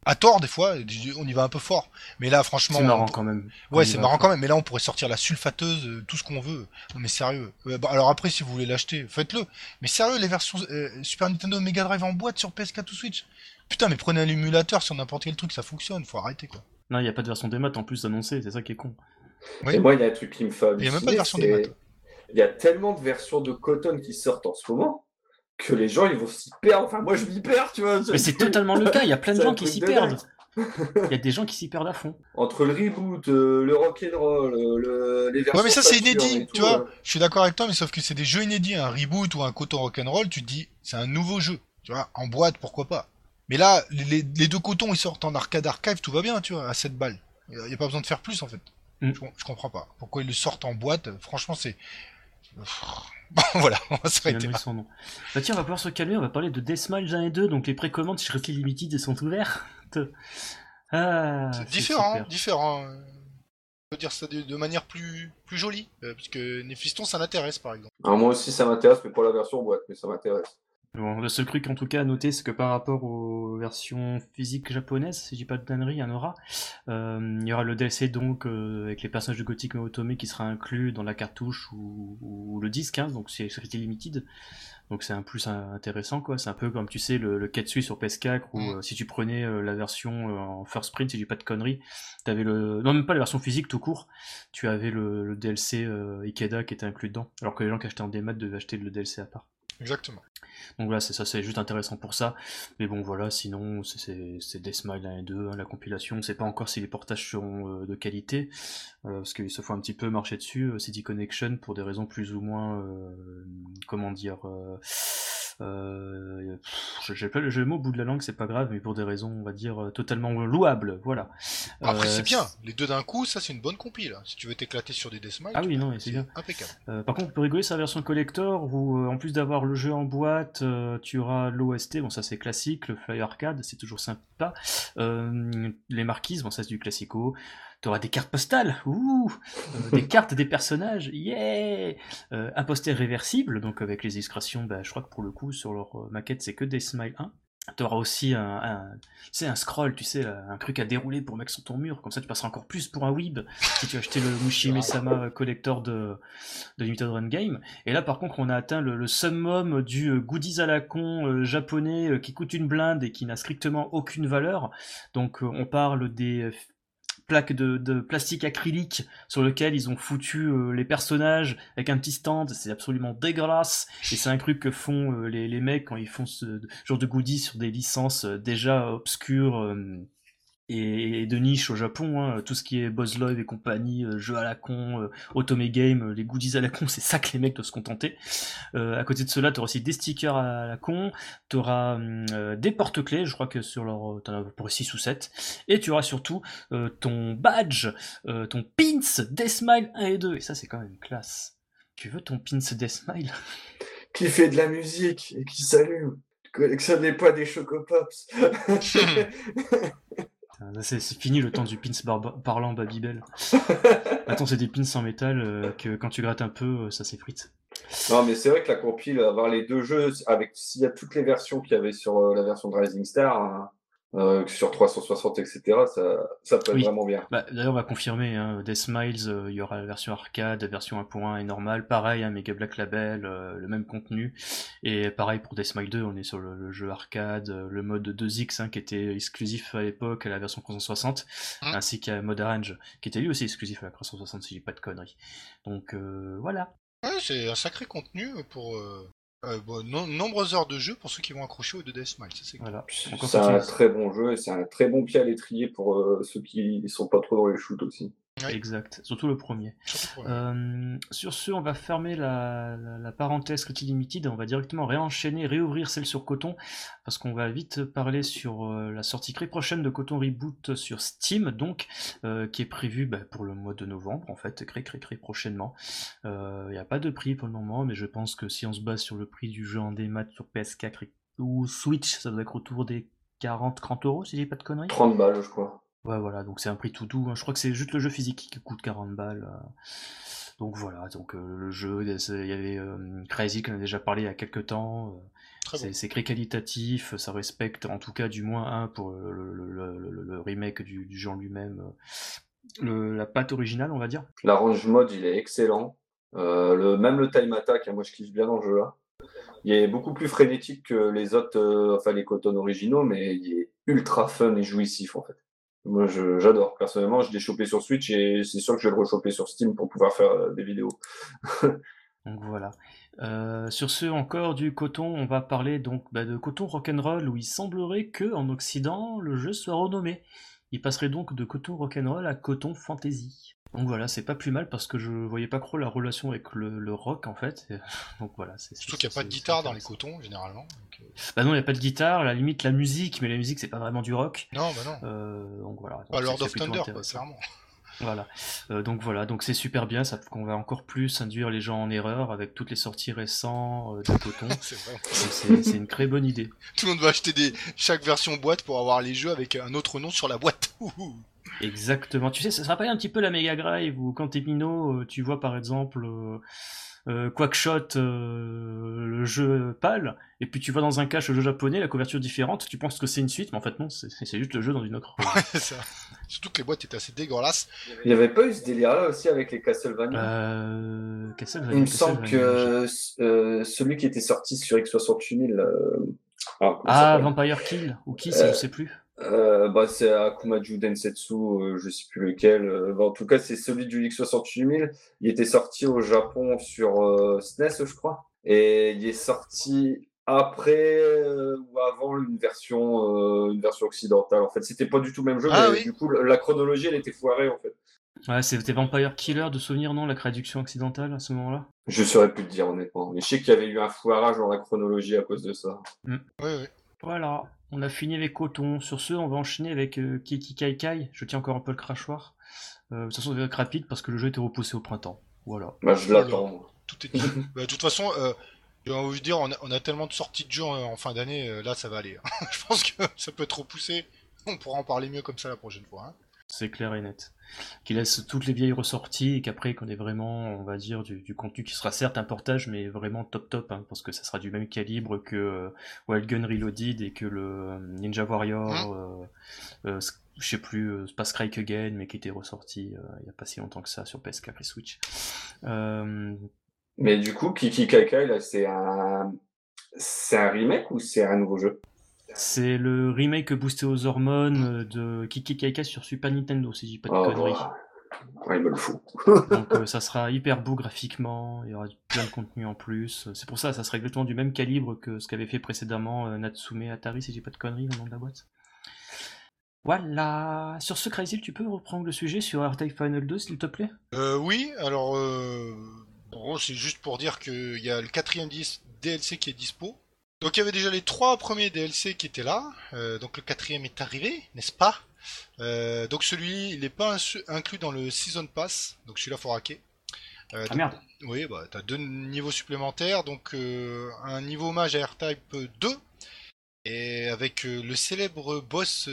B: à tort, des fois, on y va un peu fort. Mais là, franchement.
A: C'est marrant
B: on-
A: quand même.
B: Ouais, c'est marrant quand même. Mais là, on pourrait sortir la sulfateuse, euh, tout ce qu'on veut. Non, mais sérieux. Euh, bah, alors après, si vous voulez l'acheter, faites-le. Mais sérieux, les versions euh, Super Nintendo Mega Drive en boîte sur PS4 ou Switch. Putain, mais prenez un émulateur sur n'importe quel truc, ça fonctionne. Faut arrêter, quoi.
A: Non, il y a pas de version des maths en plus annoncée, c'est ça qui est con.
B: Oui.
C: Et moi, il y a un truc qui me fait
B: Il y a même pas de version maths.
C: Il y a tellement de versions de Cotton qui sortent en ce moment que les gens, ils vont s'y perdre. Enfin, moi, je m'y perds, tu vois.
A: Mais c'est totalement le cas, il y a plein de gens qui s'y
C: de
A: perdent. Il y a des gens qui s'y perdent à fond.
C: Entre le reboot, euh, le rock'n'roll, euh, le, les versions
B: Ouais, mais ça, c'est inédit, tu vois.
C: euh.
B: Je suis d'accord avec toi, mais sauf que c'est des jeux inédits. Un reboot ou un coton rock'n'roll, tu te dis, c'est un nouveau jeu. Tu vois, en boîte, pourquoi pas. Mais là, les, les deux cotons, ils sortent en arcade archive, tout va bien, tu vois, à 7 balles. Il n'y a pas besoin de faire plus, en fait.
A: Mm.
B: Je, je comprends pas. Pourquoi ils le sortent en boîte Franchement, c'est. Bon, voilà, on va s'arrêter là.
A: Bah tiens, on va pouvoir se calmer, on va parler de Deathmatch 1 et 2, donc les précommandes chez Rifty Limited sont ouvertes. Ah,
B: C'est différent,
A: super.
B: différent. On peut dire ça de, de manière plus, plus jolie. euh, parce que Néphiston, ça l'intéresse, par exemple.
C: Alors, moi aussi, ça m'intéresse, mais pour la version boîte, mais ça m'intéresse.
A: Bon, le seul truc en tout cas à noter, c'est que par rapport aux versions physiques japonaises, si je dis pas de dinnerie, il y en aura. Euh, il y aura le DLC donc euh, avec les personnages de Gothic Otome qui sera inclus dans la cartouche ou, ou le disque, hein, donc c'est Limited. Donc c'est un plus intéressant quoi. C'est un peu comme tu sais le, le sur PS4 où
B: Mm.
A: euh, si tu prenais euh, la version euh, en first print, si je dis pas de conneries, t'avais le non même pas la version physique tout court, tu avais le, le DLC Ikeda qui était inclus dedans, alors que les gens qui achetaient en démat devaient acheter le DLC à part.
B: Exactement.
A: Donc voilà, c'est ça, c'est juste intéressant pour ça. Mais bon, voilà, sinon, c'est- des Smile 1 et 2, hein, la compilation. On sait pas encore si les portages seront euh, de qualité, euh, parce qu'ils se font un petit peu marcher dessus. euh, CD Connection, pour des raisons plus ou moins, euh, comment dire, euh, euh, j'ai pas le mot au bout de la langue, c'est pas grave, mais pour des raisons, on va dire, euh, totalement louables, voilà.
B: Après,
A: Euh,
B: c'est bien. Les deux d'un coup, ça, c'est une bonne compile. Si tu veux t'éclater sur des Deathmatch,
A: Ah oui, non, c'est bien.
B: impeccable.
A: Euh, par contre, on peut rigoler sur la version collector où, euh, en plus d'avoir le jeu en boîte, euh, tu auras l'OST, bon ça c'est classique, le Fly Arcade, c'est toujours sympa. Euh, les marquises, bon ça c'est du classico. Tu auras des cartes postales, ouh, euh, des cartes des personnages, yeah. Euh, Un poster réversible, donc avec les illustrations, bah, je crois que pour le coup, sur leur euh, maquette, c'est que des Smile 1. Tu auras aussi un, un, tu sais, un scroll, tu sais, un truc à dérouler pour mettre sur ton mur, comme ça tu passeras encore plus pour un weeb si tu as acheté le Mushime Sama collector de, de Limited Run Game. Et là, par contre, on a atteint le, le summum du goodies à la con euh, japonais euh, qui coûte une blinde et qui n'a strictement aucune valeur. Donc, euh, on parle des plaques de, de plastique acrylique sur lequel ils ont foutu euh, les personnages avec un petit stand. C'est absolument dégueulasse. Et c'est un truc que font euh, les, les mecs quand ils font ce genre de goodies sur des licences euh, déjà obscures. Euh, et de niche au Japon, hein, tout ce qui est Buzz Live et compagnie, euh, jeux à la con, euh, Otome Game, euh, les goodies à la con, c'est ça que les mecs doivent se contenter. à côté de cela, tu auras aussi des stickers à la con, tu auras hum, des porte-clés, je crois que sur leur, t'en as pour 6 ou 7, et tu auras surtout ton badge, ton pins Deathmile 1 et 2, et ça c'est quand même classe. Tu veux ton pins Deathmile
C: Qui fait de la musique et qui s'allume collectionnez pas des Chocopops.
A: C'est fini le temps du pins parlant Babybel. Attends, c'est des pins en métal euh, que quand tu grattes un peu, euh, ça s'effrite.
C: Non, mais c'est vrai que la compile, avoir les deux jeux, avec s'il y a toutes les versions qu'il y avait sur euh, la version de Rising Star, hein, euh, sur 360, etc., ça, ça peut être vraiment bien.
A: Bah, D'ailleurs, on va confirmer, hein, Death Smiles, euh, il y aura la version arcade, la version 1.1 et normale, pareil, hein, Mega Black Label, euh, le même contenu, et pareil pour Death Smile 2, on est sur le, jeu arcade, le mode 2X hein, qui était exclusif à l'époque à la version 360, hein ainsi qu'à Mode Arrange, qui était lui aussi exclusif à la 360 si j'ai pas de conneries. Donc voilà.
B: Ouais, c'est un sacré contenu pour, euh, bon, nombreuses heures de jeu pour ceux qui vont accrocher au 2D Smile.
C: C'est un très bon jeu et c'est un très bon pied à l'étrier pour euh, ceux qui sont pas trop dans les shoots aussi.
A: Exact, surtout le premier. Euh, sur ce, on va fermer la, parenthèse Creative Limited, on va directement réenchaîner, réouvrir celle sur Coton, parce qu'on va vite parler sur euh, la sortie très prochaine de Coton Reboot sur Steam, donc, euh, qui est prévue bah, pour le mois de novembre, en fait, très très très prochainement. Il n'y a pas de prix pour le moment, mais je pense que si on se base sur le prix du jeu en démat sur PS4 ou Switch, ça doit être autour des 40-30 euros, si j'ai pas de conneries.
C: 30 balles, je crois.
A: Ouais, voilà, donc c'est un prix tout doux. Hein. Je crois que c'est juste le jeu physique qui coûte 40 balles. Euh. Donc voilà, donc euh, le jeu, il y avait euh, Crazy qu'on a déjà parlé il y a quelques temps. C'est très qualitatif, ça respecte en tout cas du moins un pour le, remake du, du jeu lui-même, la patte originale on va dire.
C: L'arrange mode il est excellent. le, même le time attack, hein, moi je kiffe bien dans le jeu là. Il est beaucoup plus frénétique que les autres, enfin les Cotton originaux, mais il est ultra fun et jouissif en fait. Moi, j'adore. Personnellement, je l'ai chopé sur Switch et c'est sûr que je vais le rechoper sur Steam pour pouvoir faire euh, des vidéos.
A: donc voilà. Euh, sur ce, encore du coton, on va parler donc bah, de coton rock'n'roll où il semblerait que en Occident le jeu soit renommé. Il passerait donc de coton rock'n'roll à coton fantasy. Donc voilà, c'est pas plus mal parce que je voyais pas trop la relation avec le, rock en fait. Donc voilà,
B: c'est Surtout qu'il n'y a pas de guitare dans les cotons généralement.
A: Euh. Bah non, il n'y a pas de guitare, à la limite la musique, mais la musique c'est pas vraiment du rock.
B: Non, bah non.
A: Euh, donc voilà.
B: Pas Lord of Thunder, quoi, clairement.
A: Voilà. Euh, donc voilà, donc c'est super bien, ça qu'on va encore plus induire les gens en erreur avec toutes les sorties récentes de coton. c'est une très bonne idée.
B: Tout le monde va acheter des chaque version boîte pour avoir les jeux avec un autre nom sur la boîte.
A: Exactement. Tu sais, ça, ça rappelle un petit peu la Mega Drive où quand t'es minot, euh, tu vois par exemple euh, euh Quackshot, euh, le jeu pâle, et puis tu vois dans un cache le jeu japonais, la couverture différente, tu penses que c'est une suite, mais en fait non, c'est juste le jeu dans une autre.
B: Ouais, ça. Surtout que les boîtes étaient assez dégueulasses.
C: Il n'y avait pas eu ce délire-là aussi avec les Castlevania?
A: Euh... Castlevania,
C: Il me semble que celui qui était sorti sur X68000.
A: Ah, ah Vampire Kill, ou qui, je sais plus.
C: Euh, bah, c'est Akumaju Densetsu, euh, je sais plus lequel. Euh, bah, en tout cas, c'est celui du X68000. Il était sorti au Japon sur SNES, je crois. Et il est sorti après ou avant une version, une version occidentale. En fait, c'était pas du tout le même jeu, ah mais du coup, la chronologie, elle était foirée, en fait.
A: Ouais, c'était Vampire Killer de souvenir, non La traduction occidentale à ce moment-là?
C: Je saurais plus te dire, honnêtement. Mais je sais qu'il y avait eu un foirage dans la chronologie à cause de ça.
B: Mm. Oui, oui.
A: Voilà. On a fini avec Coton. Sur ce, on va enchaîner avec euh, Kiki Kai Kai. Je tiens encore un peu le crachoir. Euh, de toute façon, ça va être rapide parce que le jeu était repoussé au printemps. Voilà.
C: Bah, je l'attends.
B: Tout est dit. bah, de toute façon, euh, j'ai envie de dire, on a, tellement de sorties de jeux en, fin d'année, euh, là, ça va aller. Hein. je pense que ça peut être repoussé. On pourra en parler mieux comme ça la prochaine fois. Hein.
A: C'est clair et net. Qui laisse toutes les vieilles ressorties et qu'après qu'on ait vraiment, on va dire, du, contenu qui sera certes un portage, mais vraiment top top, hein, parce que ça sera du même calibre que euh, Wild Gun Reloaded et que le euh, Ninja Warrior, hein euh, je sais plus, pas Strike Again, mais qui était ressorti il n'y a pas si longtemps que ça sur PS4 et Switch.
C: Mais du coup, Kiki Kakai, là, c'est un... c'est un remake ou c'est un nouveau jeu?
A: C'est le remake boosté aux hormones de Kiki Kaika sur Super Nintendo, si je dis pas de oh, conneries.
C: Ouais, il me le fout.
A: Donc euh, ça sera hyper beau graphiquement, il y aura plein de contenu en plus. C'est pour ça, ça sera exactement du même calibre que ce qu'avait fait précédemment euh, Natsume Atari, si je dis pas de conneries, le nom de la boîte. Voilà. Sur ce, Crazy, tu peux reprendre le sujet sur R-Type Final 2, s'il te plaît?
B: Euh, oui, alors euh, bon, c'est juste pour dire qu'il y a le quatrième DLC qui est dispo. Donc il y avait déjà les trois premiers DLC qui étaient là. Euh, donc le quatrième est arrivé, n'est-ce pas? Euh, Donc celui, il n'est pas inclus dans le Season Pass. Donc celui-là faut raquer. Euh,
A: Ah
B: donc-
A: merde.
B: Oui, bah t'as deux niveaux supplémentaires. Donc euh, un niveau mage à R-Type 2. Et avec le célèbre boss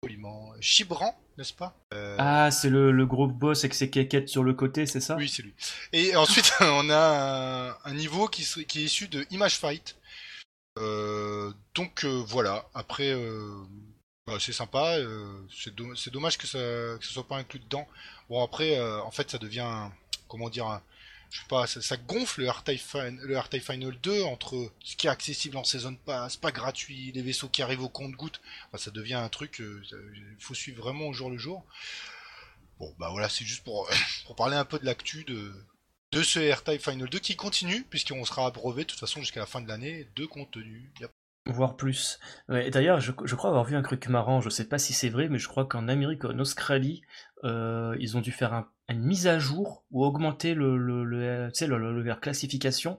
B: poliment Chibran, n'est-ce pas?
A: Ah, c'est le, le gros boss avec ses quéquettes sur le côté, c'est ça?
B: Oui, c'est lui. Et ensuite, on a un, un niveau qui est issu de Image Fight. Euh, donc euh, voilà, après, euh, bah, c'est sympa. c'est do- c'est dommage que ça, que ça soit pas inclus dedans. Bon, après, en fait, ça devient, comment dire, je sais pas, ça, gonfle le le R-Type Final 2 entre ce qui est accessible en Season Pass, pas gratuit, les vaisseaux qui arrivent au compte-goutte. Ça devient un truc, il faut suivre vraiment au jour le jour. Bon, bah voilà, c'est juste pour parler un peu de l'actu de, de ce R-Type Final 2 qui continue, puisqu'on sera abreuvé de toute façon jusqu'à la fin de l'année de contenu. Yep.
A: Voire plus. Ouais, D'ailleurs, je, je crois avoir vu un truc marrant, je sais pas si c'est vrai, mais je crois qu'en Amérique, en Australie, euh, ils ont dû faire un- une mise à jour ou augmenter le, le, le, tu sais, le, le, le- la classification,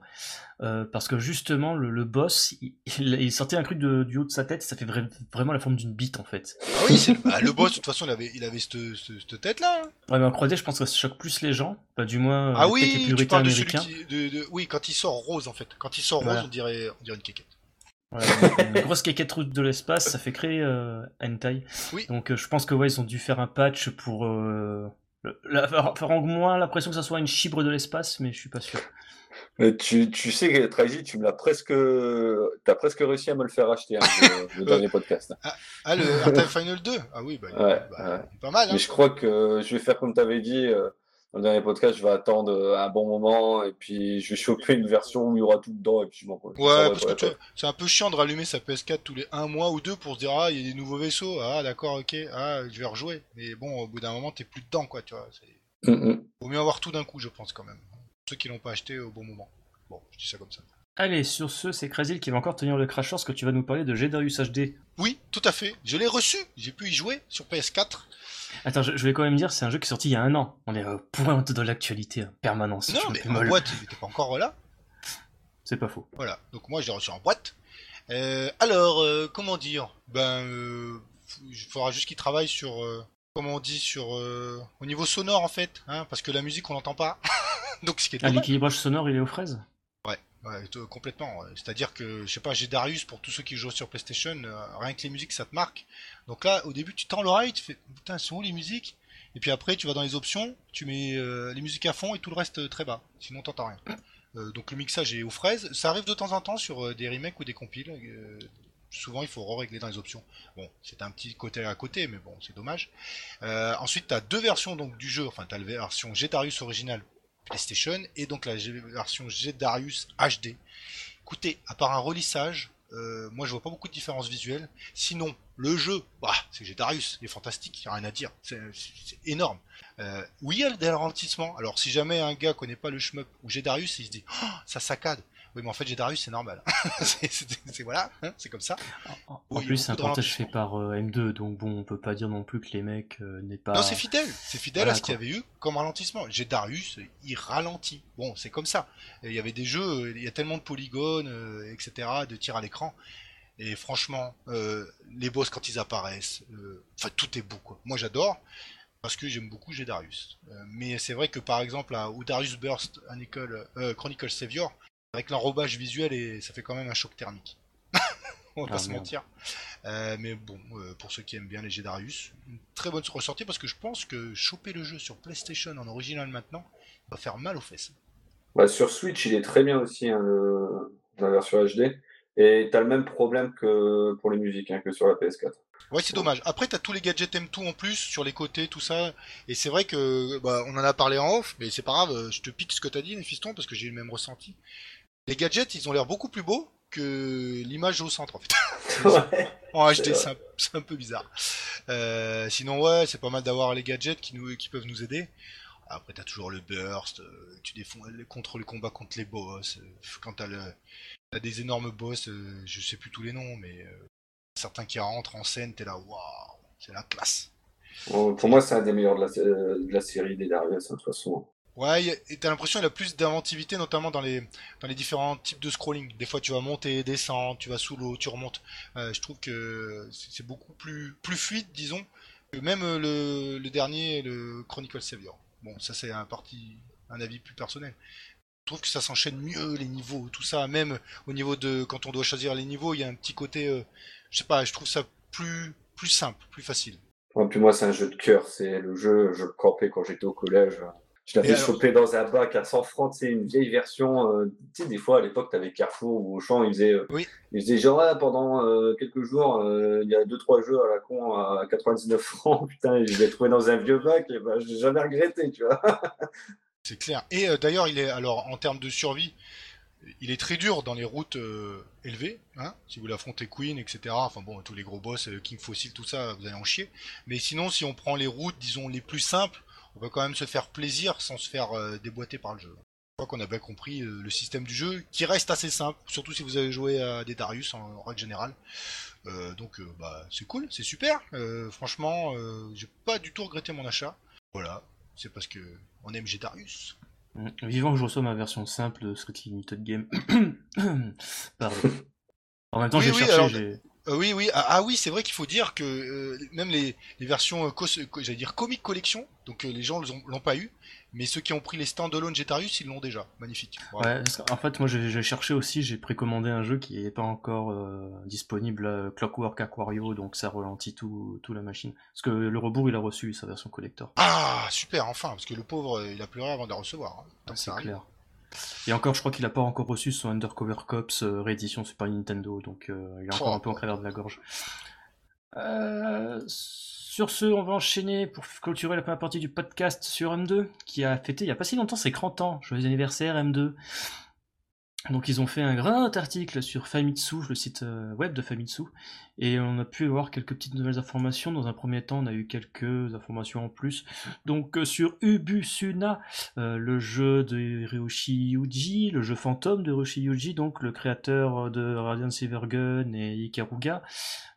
A: euh, parce que justement, le, boss, il, sortait un truc de- du haut de sa tête, ça fait vra- vraiment la forme d'une bite en fait.
B: Ah oui, bah, le boss, de toute façon, il avait, il avait cette, cette- cette tête-là. hein.
A: Ouais, mais en 3D, je pense que ça choque plus les gens, pas du moins euh,
B: ah
A: peut-être les
B: oui, tu parles de celui qui. De, de- oui, quand il sort rose en fait. Quand il sort
A: Voilà.
B: rose, on dirait, on dirait une.
A: Voilà, donc, une grosse quéquette rouge de l'espace, ça fait créer euh, hentai.
B: Oui.
A: Donc euh, je pense que ouais, ils ont dû faire un patch pour euh, la- au moins l'impression que ça soit une chibre de l'espace, mais je suis pas sûr.
C: Mais tu, tu sais que Trazy, tu me l'as presque, t'as presque réussi à me le faire acheter hein, le, le dernier podcast.
B: Ah, le R-Type Final 2 Ah oui, bah,
C: Ouais,
B: bah,
C: ouais.
B: pas mal. Hein.
C: Mais je crois que je vais faire comme tu avais dit euh, dans le dernier podcast. Je vais attendre euh, un bon moment et puis je vais choper une version où il y aura tout dedans et puis je m'en
B: Ouais,
C: ça,
B: parce que
C: ouais, ouais.
B: c'est un peu chiant de rallumer sa PS4 tous les un mois ou deux pour se dire ah il y a des nouveaux vaisseaux. Ah d'accord ok. Ah je vais rejouer. Mais bon au bout d'un moment t'es plus dedans quoi tu vois. C'est
C: Mm, mm.
B: vaut mieux avoir tout d'un coup je pense quand même. Ceux qui l'ont pas acheté au bon moment. Bon je dis ça comme ça.
A: Allez, sur ce, c'est Krasil qui va encore tenir le crash parce que tu vas nous parler de Gedarius HD.
B: oui tout à fait. Je l'ai reçu. J'ai pu y jouer sur PS4
A: Attends, je, je vais quand même dire, c'est un jeu qui est sorti il y a un an. On est euh, pointe de l'actualité en permanence.
B: non mais en boîte il était pas encore là
A: C'est pas faux.
B: Voilà, donc moi je l'ai reçu en boîte. Euh, alors, euh, comment dire? Ben, euh, il faudra juste qu'il travaille sur, comment on dit, sur au niveau sonore en fait, hein, parce que la musique on l'entend pas. donc ce qui est
A: Ah, l'équilibrage sonore, il est aux fraises?
B: Ouais, complètement. C'est-à-dire que, je sais pas, j'ai Darius pour tous ceux qui jouent sur PlayStation, euh, rien que les musiques ça te marque. Donc là, au début, tu tends l'oreille, tu fais putain, sont où les musiques? Et puis après, tu vas dans les options, tu mets euh, les musiques à fond et tout le reste euh, très bas. Sinon, t'entends rien. Donc le mixage est aux fraises. Ça arrive de temps en temps sur des remakes ou des compiles. souvent, il faut re-régler dans les options. Bon, c'est un petit côté à côté, mais bon, c'est dommage. Ensuite, tu as deux versions donc du jeu. Enfin, tu as la version G-Darius originale PlayStation et donc la G- version G-Darius HD. Écoutez, à part un relissage, euh, moi je vois pas beaucoup de différence visuelle. Sinon, le jeu, bah, c'est G-Darius, il est fantastique, y a rien à dire, c'est énorme. Euh, oui, il y a des ralentissements. Alors, si jamais un gars connaît pas le shmup ou G-Darius, il se dit, Oh, ça saccade. Oui, mais en fait, G-Darius, c'est normal. c'est voilà, hein, c'est comme ça.
A: En, plus, c'est un portage fait par euh, M2, donc bon, on peut pas dire non plus que les mecs euh, n'aient pas.
B: Non, c'est fidèle. C'est fidèle
A: Voilà,
B: à ce qu'il y avait eu comme ralentissement. J'ai Darius, il ralentit. Bon, c'est comme ça. Il y avait des jeux, il y a tellement de polygones, euh, etc., de tirs à l'écran. Et franchement, euh, les boss quand ils apparaissent, euh, enfin tout est beau quoi. Moi j'adore parce que j'aime beaucoup j'ai Darius. Euh, mais c'est vrai que par exemple à ou Darius Burst, euh, Chronicle Savior, avec l'enrobage visuel et ça fait quand même un choc thermique. On va
A: Ah,
B: pas se mentir. Euh, mais bon, euh, pour ceux qui aiment bien les Darius, une très bonne ressortie parce que je pense que choper le jeu sur PlayStation en original maintenant va faire mal aux fesses.
C: Bah, sur Switch, il est très bien aussi, hein, le- la version HD. Et t'as le même problème que pour les musiques, hein, que sur la PS4.
B: Ouais, c'est dommage. Après, t'as tous les gadgets M2 en plus sur les côtés, tout ça. Et c'est vrai que, bah, on en a parlé en off, mais c'est pas grave. euh, Je te pique ce que t'as dit, fiston, parce que j'ai eu le même ressenti. Les gadgets, ils ont l'air beaucoup plus beaux que l'image au centre, en fait.
C: Ouais.
B: En
C: C'est
B: HD, c'est un, peu bizarre. Euh, sinon, ouais, c'est pas mal d'avoir les gadgets qui, nous, qui peuvent nous aider. Après, t'as toujours le burst, euh, tu défends contre le combat contre les boss. euh, quand t'as le, t'as des énormes boss, euh, je sais plus tous les noms, mais euh, certains qui rentrent en scène, t'es là, waouh, c'est la classe.
C: pour moi, c'est un des meilleurs de la, de la série des Darius, hein, de toute façon.
B: Ouais, et t'as l'impression qu'il a plus d'inventivité, notamment dans les, dans les différents types de scrolling. Des fois, tu vas monter, descendre, tu vas sous l'eau, tu remontes. Euh, je trouve que c'est beaucoup plus, plus fluide, disons, que même le, le dernier, le Chronicle Savior. Bon, ça c'est un un avis plus personnel. Je trouve que ça s'enchaîne mieux les niveaux, tout ça. Même au niveau de quand on doit choisir les niveaux, il y a un petit côté, euh, je sais pas, je trouve ça plus, plus simple, plus facile.
C: Ouais, moi, c'est un jeu de cœur. C'est le jeu, je le campais quand j'étais au collège. Je l'avais chopé dans un bac à 100 francs, c'est une vieille version. Euh, tu sais, des fois à l'époque, tu avais Carrefour ou Auchan, ils faisaient, euh,
B: oui.
C: ils faisaient genre pendant euh, quelques jours, il y a 2-3 jeux à la con à 99 francs. Putain, je l'ai trouvé dans un vieux bac, et ben, je jamais regretté, tu vois.
B: c'est clair. Et d'ailleurs, il est alors en termes de survie, il est très dur dans les routes élevées. Hein, si vous l'affrontez Queen, etc. Enfin bon, tous les gros boss, King Fossil, tout ça, vous allez en chier. Mais sinon, si on prend les routes, disons les plus simples on va quand même se faire plaisir sans se faire euh, déboîter par le jeu. Je crois qu'on a bien compris euh, le système du jeu, qui reste assez simple, surtout si vous avez joué à des Darius en, règle générale. Euh, donc bah, c'est cool, c'est super. franchement, j'ai pas du tout regretté mon achat. Voilà, c'est parce que on aime Darius.
A: Mm. Vivant que je reçois ma version simple de Street Limited Game. Pardon. En même temps, j'ai cherché.
B: Euh, oui, oui, ah, ah, oui, c'est vrai qu'il faut dire que euh, même les, versions, euh, j'allais dire comic collection, donc les gens l'ont pas eu, mais ceux qui ont pris les standalone Jetarius, ils l'ont déjà. Magnifique.
A: Ouais, en fait, moi j'ai cherché aussi, j'ai précommandé un jeu qui n'est pas encore disponible, Clockwork Aquario, donc ça ralentit tout, tout la machine. Parce que le rebours, il a reçu sa version collector.
B: Ah, super, enfin, parce que le pauvre, il a pleuré avant de la recevoir.
A: Hein. c'est clair. Et encore, je crois qu'il a pas encore reçu son Undercover Cops euh, réédition Super Nintendo, donc euh, il est encore un peu en travers de la gorge. Euh, sur ce, on va enchaîner pour clôturer la première partie du podcast sur M2, qui a fêté il y a pas si longtemps ses 30 ans. Joyeux anniversaire M2. Donc ils ont fait un grand article sur Famitsu, le site euh, web de Famitsu, et on a pu avoir quelques petites nouvelles informations. Dans un premier temps, on a eu quelques informations en plus. Donc euh, sur Ubusuna, euh, le jeu de Ryoshi Yuji, le jeu fantôme de Ryoshi Yuji, donc le créateur de Radiant Silvergun et Ikaruga.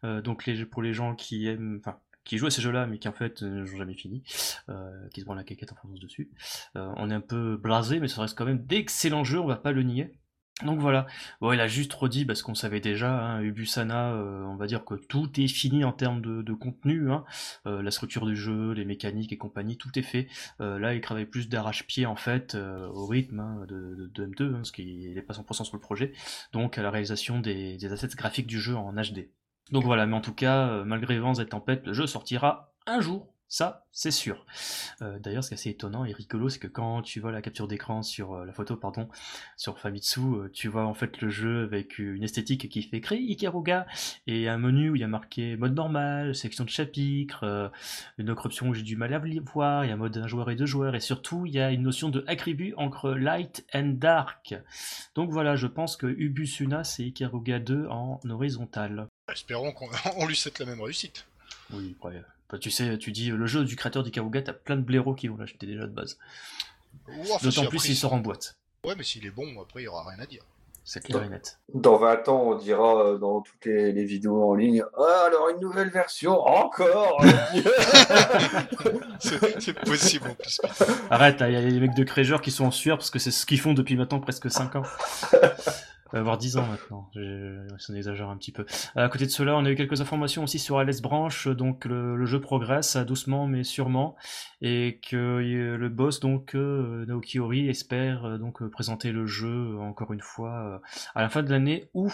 A: donc les, pour les gens qui aiment, enfin qui jouent à ces jeux-là, mais qui en fait n'ont jamais fini, qui se prend la caquette en France dessus. on est un peu blasé, mais ça reste quand même d'excellents jeux, on va pas le nier. Donc voilà, bon, il a juste redit parce qu'on savait déjà, hein, Ubusana, euh, on va dire que tout est fini en termes de, contenu, hein. euh, la structure du jeu, les mécaniques et compagnie, tout est fait. Euh, là, il travaille plus d'arrache-pied en fait au rythme hein, de, M2, parce qu'il n'est pas 100% sur le projet, donc à la réalisation des, des assets graphiques du jeu en HD. Donc voilà, mais en tout cas, malgré vents et tempêtes, le jeu sortira un jour ça, c'est sûr. Euh, d'ailleurs, ce qui est assez étonnant et rigolo, c'est que quand tu vois la capture d'écran sur euh, la photo, pardon, sur Famitsu, euh, tu vois en fait le jeu avec une esthétique qui fait créer Ikaruga et un menu où il y a marqué mode normal, section de chapitre, une autre option où j'ai du mal à voir, il y a mode un joueur et deux joueurs, et surtout il y a une notion de attribut entre light and dark. Donc voilà, je pense que Ubusuna c'est Ikaruga 2 en horizontal.
B: Espérons qu'on lui souhaite la même réussite.
A: Oui, ouais. Bah, tu sais, tu dis le jeu du créateur d'Ikaruga, t'as plein de blaireaux qui vont l'acheter déjà de base. D'autant plus s'il sort en boîte.
B: Ouais, mais s'il est bon, après il n'y aura rien à dire.
A: C'est clair et net.
C: Dans 20 ans, on dira euh, dans toutes les, vidéos en ligne ah, alors une nouvelle version, encore
B: C'est possible en plus.
A: Arrête, il y a les mecs de Créjeur qui sont en sueur parce que c'est ce qu'ils font depuis maintenant presque 5 ans. va avoir 10 ans maintenant, ça exagère un petit peu. À côté de cela, on a eu quelques informations aussi sur Alice Branch, donc le, jeu progresse doucement mais sûrement, et que euh, le boss, donc euh, Naoki Ori, espère euh, donc présenter le jeu encore une fois à la fin de l'année ou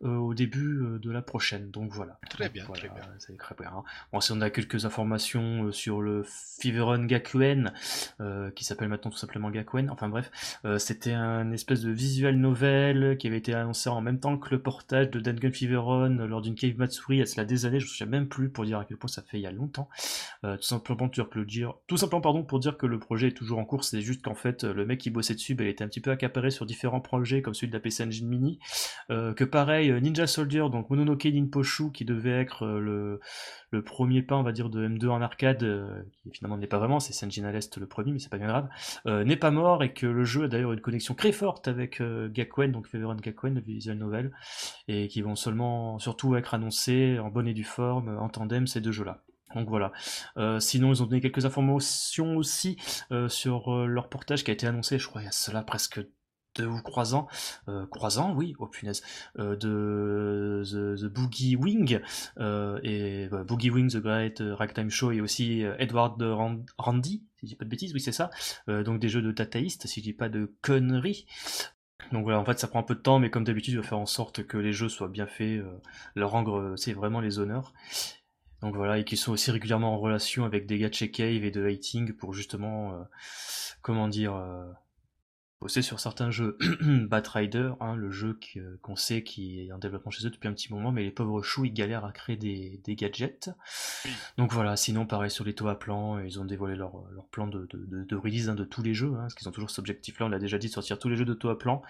A: au début de la prochaine. Donc voilà.
B: Très bien, très bien.
A: très bien. Hein. Bon, si on a quelques informations sur le Feveron Gakuen, qui s'appelle maintenant tout simplement Gakuen, enfin bref, c'était un espèce de visual novel qui avait été annoncé en même temps que le portage de Dangan Feveron lors d'une Cave Matsuri il y a cela des années, je ne me souviens même plus pour dire à quel point ça fait il y a longtemps. Euh, tout simplement pour dire, tout simplement pardon pour dire que le projet est toujours en cours, c'est juste qu'en fait le mec qui bossait dessus, bah, il était un petit peu accaparé sur différents projets comme celui de la PC Engine Mini, euh, que pareil Ninja Soldier, donc Mononoke Ninposhu qui devait être euh, le, le premier pas on va dire de M2 en arcade, qui finalement n'est pas vraiment, c'est Senjin l'Est le premier mais c'est pas bien grave, n'est pas mort et que le jeu a d'ailleurs une connexion très forte avec Gakuen, donc Feveron Gakuen, le visual novel, et qui vont seulement surtout être annoncés en bonne et due forme en tandem ces deux jeux-là. Donc voilà. Euh, sinon, ils ont donné quelques informations aussi euh, sur euh, leur portage qui a été annoncé, je crois, il y a cela presque deux ou trois ans, euh, trois ans, oui, oh punaise, euh, de The, Boogie Wing euh, et bah, Boogie Wing, The Great Ragtime Show et aussi Edward Randy, si je dis pas de bêtises, oui c'est ça, donc des jeux de dataïstes, si je dis pas de conneries. Donc voilà, en fait ça prend un peu de temps, mais comme d'habitude, je vais faire en sorte que les jeux soient bien faits, leur rendre, c'est vraiment les honneurs. Donc voilà, et qui sont aussi régulièrement en relation avec des gars de Cave et de Hating pour justement, comment dire, bosser sur certains jeux. Batrider, hein, le jeu euh, qu'on sait qui est en développement chez eux depuis un petit moment, mais les pauvres choux ils galèrent à créer des, des gadgets. Donc voilà, sinon pareil sur les taux à plan, ils ont dévoilé leur, leur plan de, de, de, release hein, de tous les jeux, hein, parce qu'ils ont toujours cet objectif là, on l'a déjà dit, de sortir tous les jeux de taux à plan.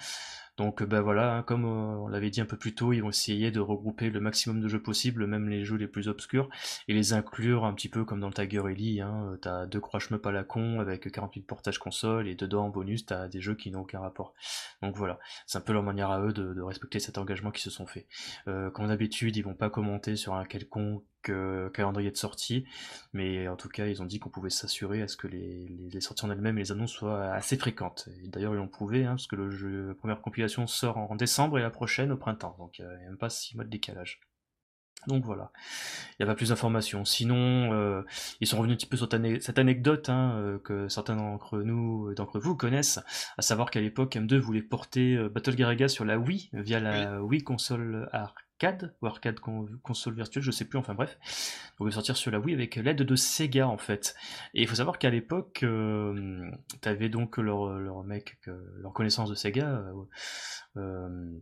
A: Donc ben voilà, hein, comme euh, on l'avait dit un peu plus tôt, ils vont essayer de regrouper le maximum de jeux possibles, même les jeux les plus obscurs, et les inclure un petit peu comme dans le Tiger Ellie. Hein, euh, t'as deux croix à la con avec 48 portages console, et dedans en bonus t'as des jeux qui n'ont aucun rapport. Donc voilà, c'est un peu leur manière à eux de, respecter cet engagement qui se sont fait. Euh, comme d'habitude, ils vont pas commenter sur un quelconque calendrier de sortie, mais en tout cas ils ont dit qu'on pouvait s'assurer à ce que les, les, sorties en elles-mêmes et les annonces soient assez fréquentes. Et d'ailleurs ils l'ont prouvé, hein, parce que le jeu, la première compilation sort en décembre et la prochaine au printemps, donc euh, il n'y a même pas six mois de décalage. Donc voilà, il n'y a pas plus d'informations. Sinon, euh, ils sont revenus un petit peu sur cette anecdote hein, euh, que certains d'entre nous, d'entre vous connaissent, à savoir qu'à l'époque, M2 voulait porter Battle Garaga sur la Wii via la Wii console Arc arcade ou arcade console virtuelle, je sais plus, enfin bref. On va sortir sur la Wii avec l'aide de Sega en fait. Et il faut savoir qu'à l'époque, euh, tu avais donc leur, leur mec, leur connaissance de Sega, euh, euh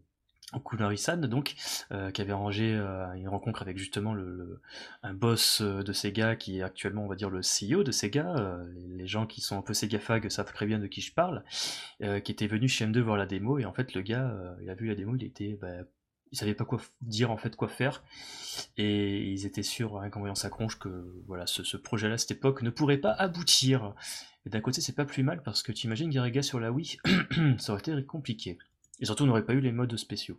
A: donc, euh, qui avait arrangé une rencontre avec justement le, un boss de Sega qui est actuellement, on va dire, le CEO de Sega. les, gens qui sont un peu Sega fag savent très bien de qui je parle, qui était venu chez M2 voir la démo et en fait le gars, il a vu la démo, il était bah, ils savaient pas quoi dire en fait quoi faire et ils étaient sûrs rien qu'en voyant sa que voilà ce, projet là à cette époque ne pourrait pas aboutir et d'un côté c'est pas plus mal parce que tu imagines Garaga sur la Wii ça aurait été compliqué et surtout on n'aurait pas eu les modes spéciaux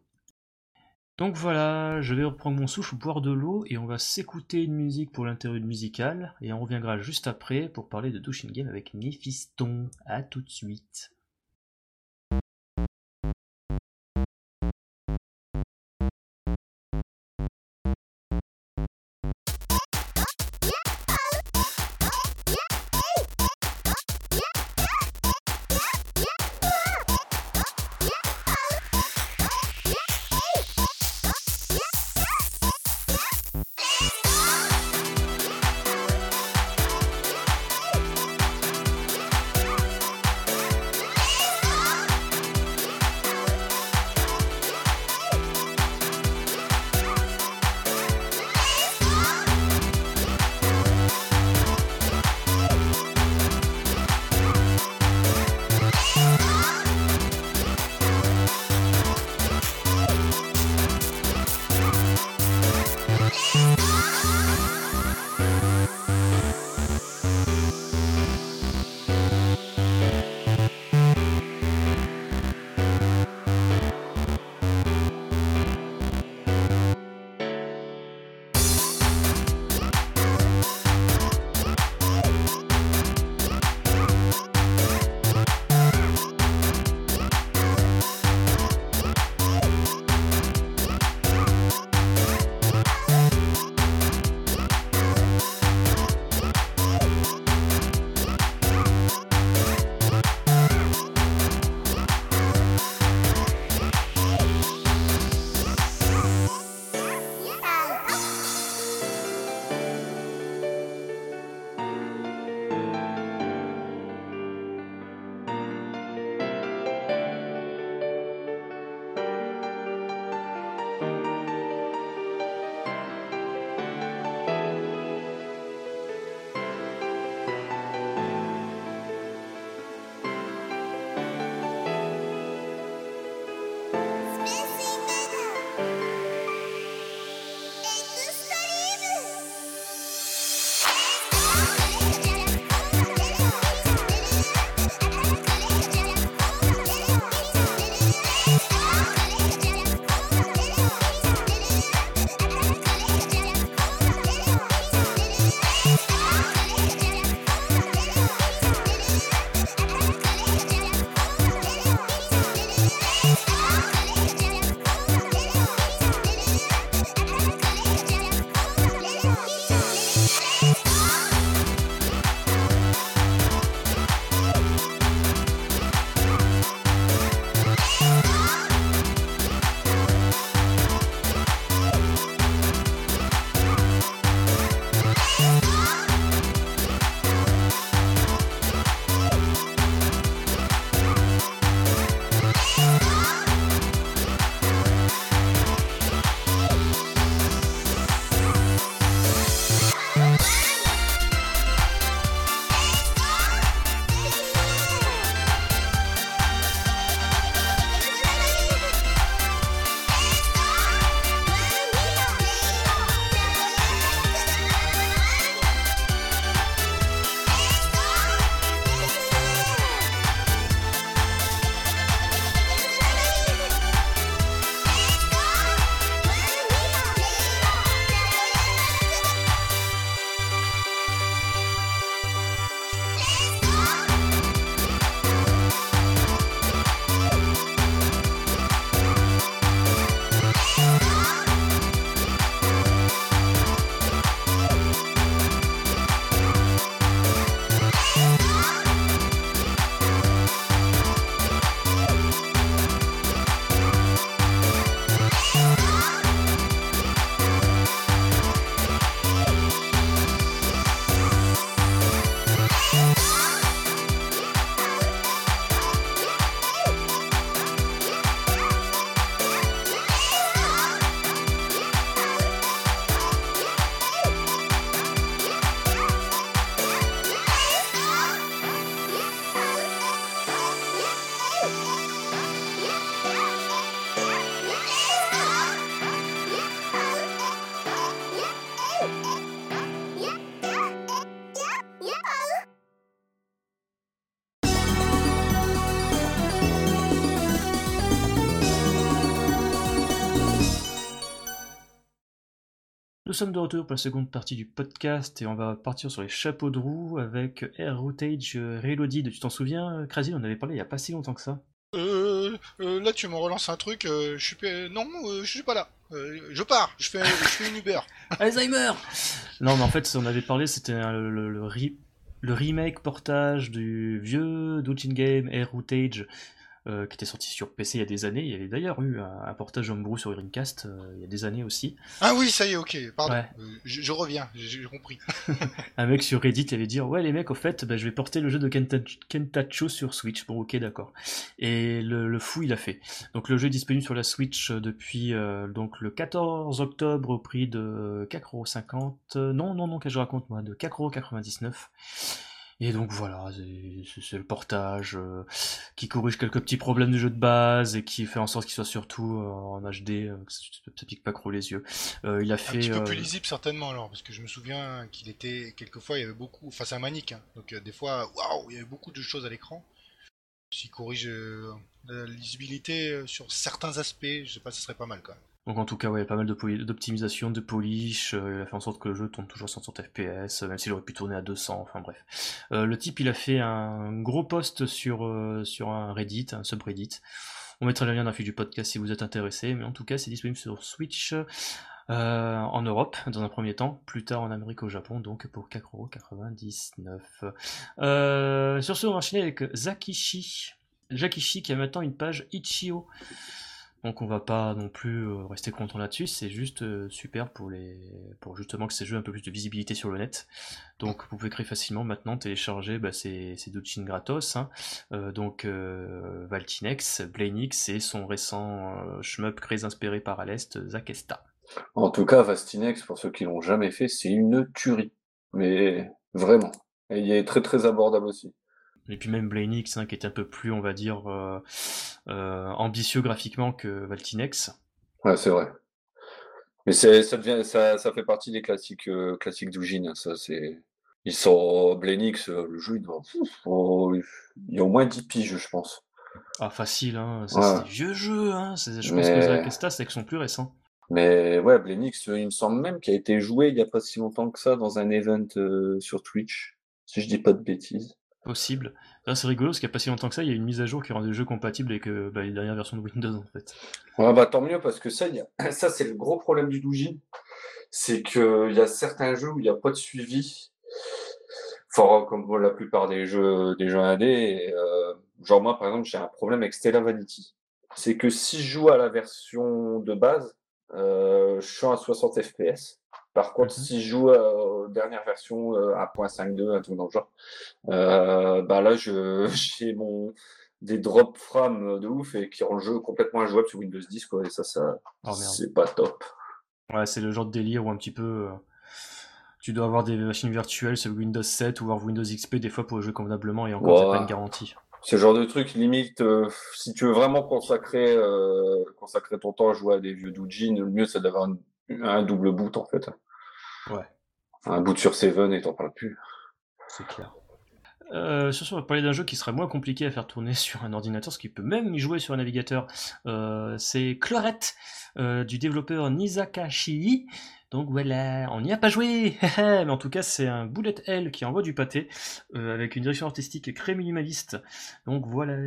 A: donc voilà, je vais reprendre mon souffle, boire de l'eau et on va s'écouter une musique pour l'interlude musical et on reviendra juste après pour parler de Douching Game avec Néphiston. À tout de suite. Sommes de retour pour la seconde partie du podcast et on va partir sur les chapeaux de roue avec Air Routage Reloaded. Tu t'en souviens, Crazy On avait parlé il n'y a pas si longtemps que ça.
B: Euh, euh, là, tu me relances un truc. Euh, je suis non, euh, je suis pas là. Euh, je pars. Je fais, je fais une Uber.
A: Alzheimer Non, mais en fait, on avait parlé, c'était un- le, le, le re- le remake portage du vieux Doujin Game Air Routage euh, qui était sorti sur PC il y a des années. Il y avait d'ailleurs eu un, un portage homebrew sur Dreamcast euh, il y a des années aussi.
B: Ah oui, ça y est, ok. Pardon.
A: Ouais.
B: Euh, je, je reviens. J'ai compris.
A: Un mec sur Reddit avait dit ouais les mecs au fait bah, je vais porter le jeu de Kenta- Kentacho sur Switch bon ok d'accord et le, le fou il a fait donc le jeu est disponible sur la Switch depuis donc le 14 octobre au prix de 4,50€ Euh, non non non que je raconte moi? De 4,99€ et donc voilà, c'est- le portage euh, qui corrige quelques petits problèmes du jeu de base et qui fait en sorte qu'il soit surtout euh, en HD, euh, que ça, ça pique pas trop les yeux. Il a
B: Un
A: fait
B: petit peu plus lisible certainement alors, parce que je me souviens qu'il était quelquefois il y avait beaucoup. Enfin, c'est un manique, hein, donc des fois, waouh, il y avait beaucoup de choses à l'écran. S'il corrige la lisibilité sur certains aspects, je sais pas, ce serait pas mal quand même.
A: Donc en tout cas, ouais, il y a pas mal d'optimisation, de polish, euh, il a fait en sorte que le jeu tourne toujours 160 FPS, euh, même s'il aurait pu tourner à 200, enfin bref. Euh, le type, il a fait un gros post sur, sur un Reddit, un subreddit. On mettra le lien dans la fiche du podcast si vous êtes intéressé, mais en tout cas, c'est disponible sur Switch en Europe, dans un premier temps, plus tard en Amérique au Japon, donc pour 4,99€. Euh, sur ce, on va enchaîner avec Zakishi. Zakishi qui a maintenant une page Ichio. Donc on va pas non plus euh, rester content là-dessus, c'est juste euh, super pour les pour justement que ces jeux aient un peu plus de visibilité sur le net. Donc vous pouvez créer facilement maintenant, télécharger bah, ces, ces Dochin gratos, hein. Euh, donc Valtinex, Blainix et son récent euh, shmup très inspiré par Alest, Zakesta.
C: En tout cas, Vastinex, pour ceux qui l'ont jamais fait, c'est une tuerie. Mais vraiment. Et il est très très abordable aussi.
A: Et puis même Blainix, hein, qui est un peu plus, on va dire, euh, euh, ambitieux graphiquement que Valtinex.
C: Ouais, c'est vrai. Mais ça devient, ça, ça fait partie des classiques, euh, classiques. Ça, c'est, ils sont Blenix, le jeu, il doit, oh, il y a au moins 10 piges, je pense.
A: Ah facile, hein,
C: Ouais.
A: c'est des vieux jeux, hein. je pense que
C: Mais-
A: Zakesta c'est que son plus récent.
C: Mais ouais, Blenix, il me semble même qu'il a été joué il y a pas si longtemps que ça dans un event euh, sur Twitch, si je dis pas de bêtises.
A: Possible. C'est rigolo parce qu'il n'y a pas si longtemps que ça, il y a une mise à jour qui rend le jeu compatible avec euh, bah, les dernières versions de Windows en fait.
C: Bah tant mieux parce que ça, ça c'est le gros problème du Doujin, c'est que il y a certains jeux où il n'y a pas de suivi. Comme la plupart des jeux, des jeux indés, euh, genre moi par exemple j'ai un problème avec Stella Vanity. C'est que si je joue à la version de base, euh, je suis à 60 FPS. Par contre,
A: Mhm.
C: si je joue à- aux dernières versions euh, à 1.52, un truc dans le genre, euh, bah là j'ai mon des drop frames de ouf et qui rend le jeu complètement injouable sur Windows 10 quoi et ça ça
A: Oh
C: c'est pas top.
A: Ouais, c'est le genre de délire où un petit peu. euh, tu dois avoir des machines virtuelles sur Windows 7 ou avoir Windows XP des fois pour jouer convenablement et encore, c'est pas une garantie.
C: Ce genre de truc limite euh, si tu veux vraiment consacrer euh, consacrer ton temps à jouer à des vieux doujin, le mieux c'est d'avoir un double boot en fait.
A: Ouais.
C: Un boot sur Seven et t'en parles plus.
A: C'est clair. Euh, sur ce, on va parler d'un jeu qui sera moins compliqué à faire tourner sur un ordinateur, ce qui peut même y jouer sur un navigateur. Euh, c'est Clorette euh, du développeur Nizakashi. Donc voilà, on n'y a pas joué, mais en tout cas c'est un bullet hell qui envoie du pâté avec une direction artistique très minimaliste. Donc voilà.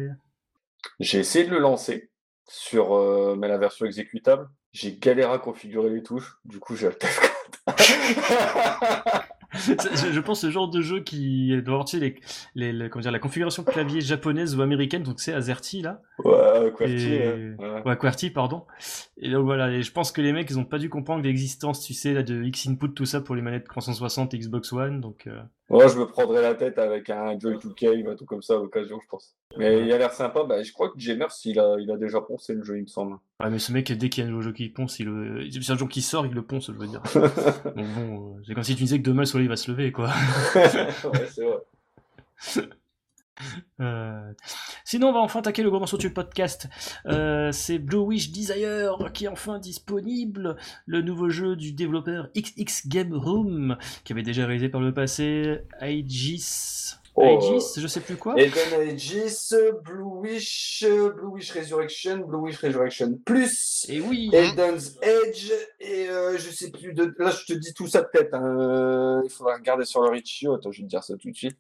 C: J'ai essayé de le lancer sur mais la version exécutable. J'ai galéré à configurer les touches. Du coup, j'ai
A: C'est- je, je pense ce genre de jeu qui doit avoir les, les, les- comment dire, la configuration clavier japonaise ou américaine, donc c'est AZERTY là.
C: Ouais, QWERTY,
A: Et-
C: ouais. Ouais.
A: Ouais, QWERTY, pardon. Et donc voilà, et je pense que les mecs, ils ont pas dû comprendre l'existence, tu sais, là, de X-Input, tout ça pour les manettes 360 et Xbox One, donc... euh,
C: Moi, je me prendrais la tête avec un Joy 2K, un truc comme ça à l'occasion, je pense. Mais il a l'air sympa. Bah, je crois que Jamers, il a, il a déjà poncé le jeu, il me semble.
A: Ouais, mais ce mec, dès qu'il y a un nouveau jeu qui ponce, il le... c'est un jour qui sort, il le ponce, je veux dire. Donc bon, euh, c'est comme si tu disais que demain le soleil va se lever, quoi.
C: ouais, c'est vrai.
A: Euh, Sinon, on va enfin attaquer le gros morceau du podcast. Euh, c'est Blue Wish Desire qui est enfin disponible. Le nouveau jeu du développeur XX Game Room, qui avait déjà réalisé par le passé Aegis.
C: Oh,
A: Aegis, je sais plus quoi.
C: Eden Aegis, Blue Wish, Blue Wish Resurrection, Blue Wish Resurrection Plus,
A: Et oui.
C: Eden's Edge, et euh, je sais plus de. Là, je te dis tout ça de tête. hein. Euh, Il faudra regarder sur le Richio. Attends, je vais te dire ça tout de suite.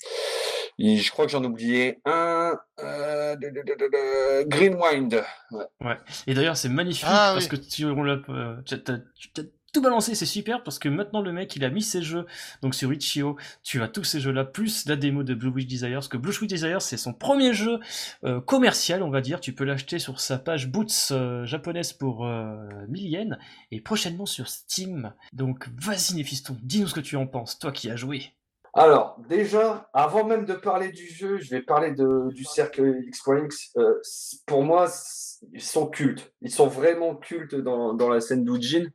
C: Et je crois que j'en ai oublié un. Euh, de- de- de- de- de- Greenwind. Ouais.
A: Et d'ailleurs, c'est magnifique
B: Ah,
A: parce
B: oui.
A: que tu on l'a, euh, tu as- t'as- tu as tout balancé, c'est super parce que maintenant le mec il a mis ses jeux donc sur Itch.io, tu as tous ces jeux là plus la démo de Blue Wish Desire parce que Blue Wish Desire c'est son premier jeu euh, commercial on va dire, tu peux l'acheter sur sa page Boots euh, japonaise pour euh, 1000 yens et prochainement sur Steam. Donc vas-y Néphiston, dis-nous ce que tu en penses, toi qui as joué.
C: Alors, déjà, avant même de parler du jeu, je vais parler du cercle X.X. Euh, pour moi, ils sont cultes. Ils sont vraiment cultes dans, la scène d'Ujin.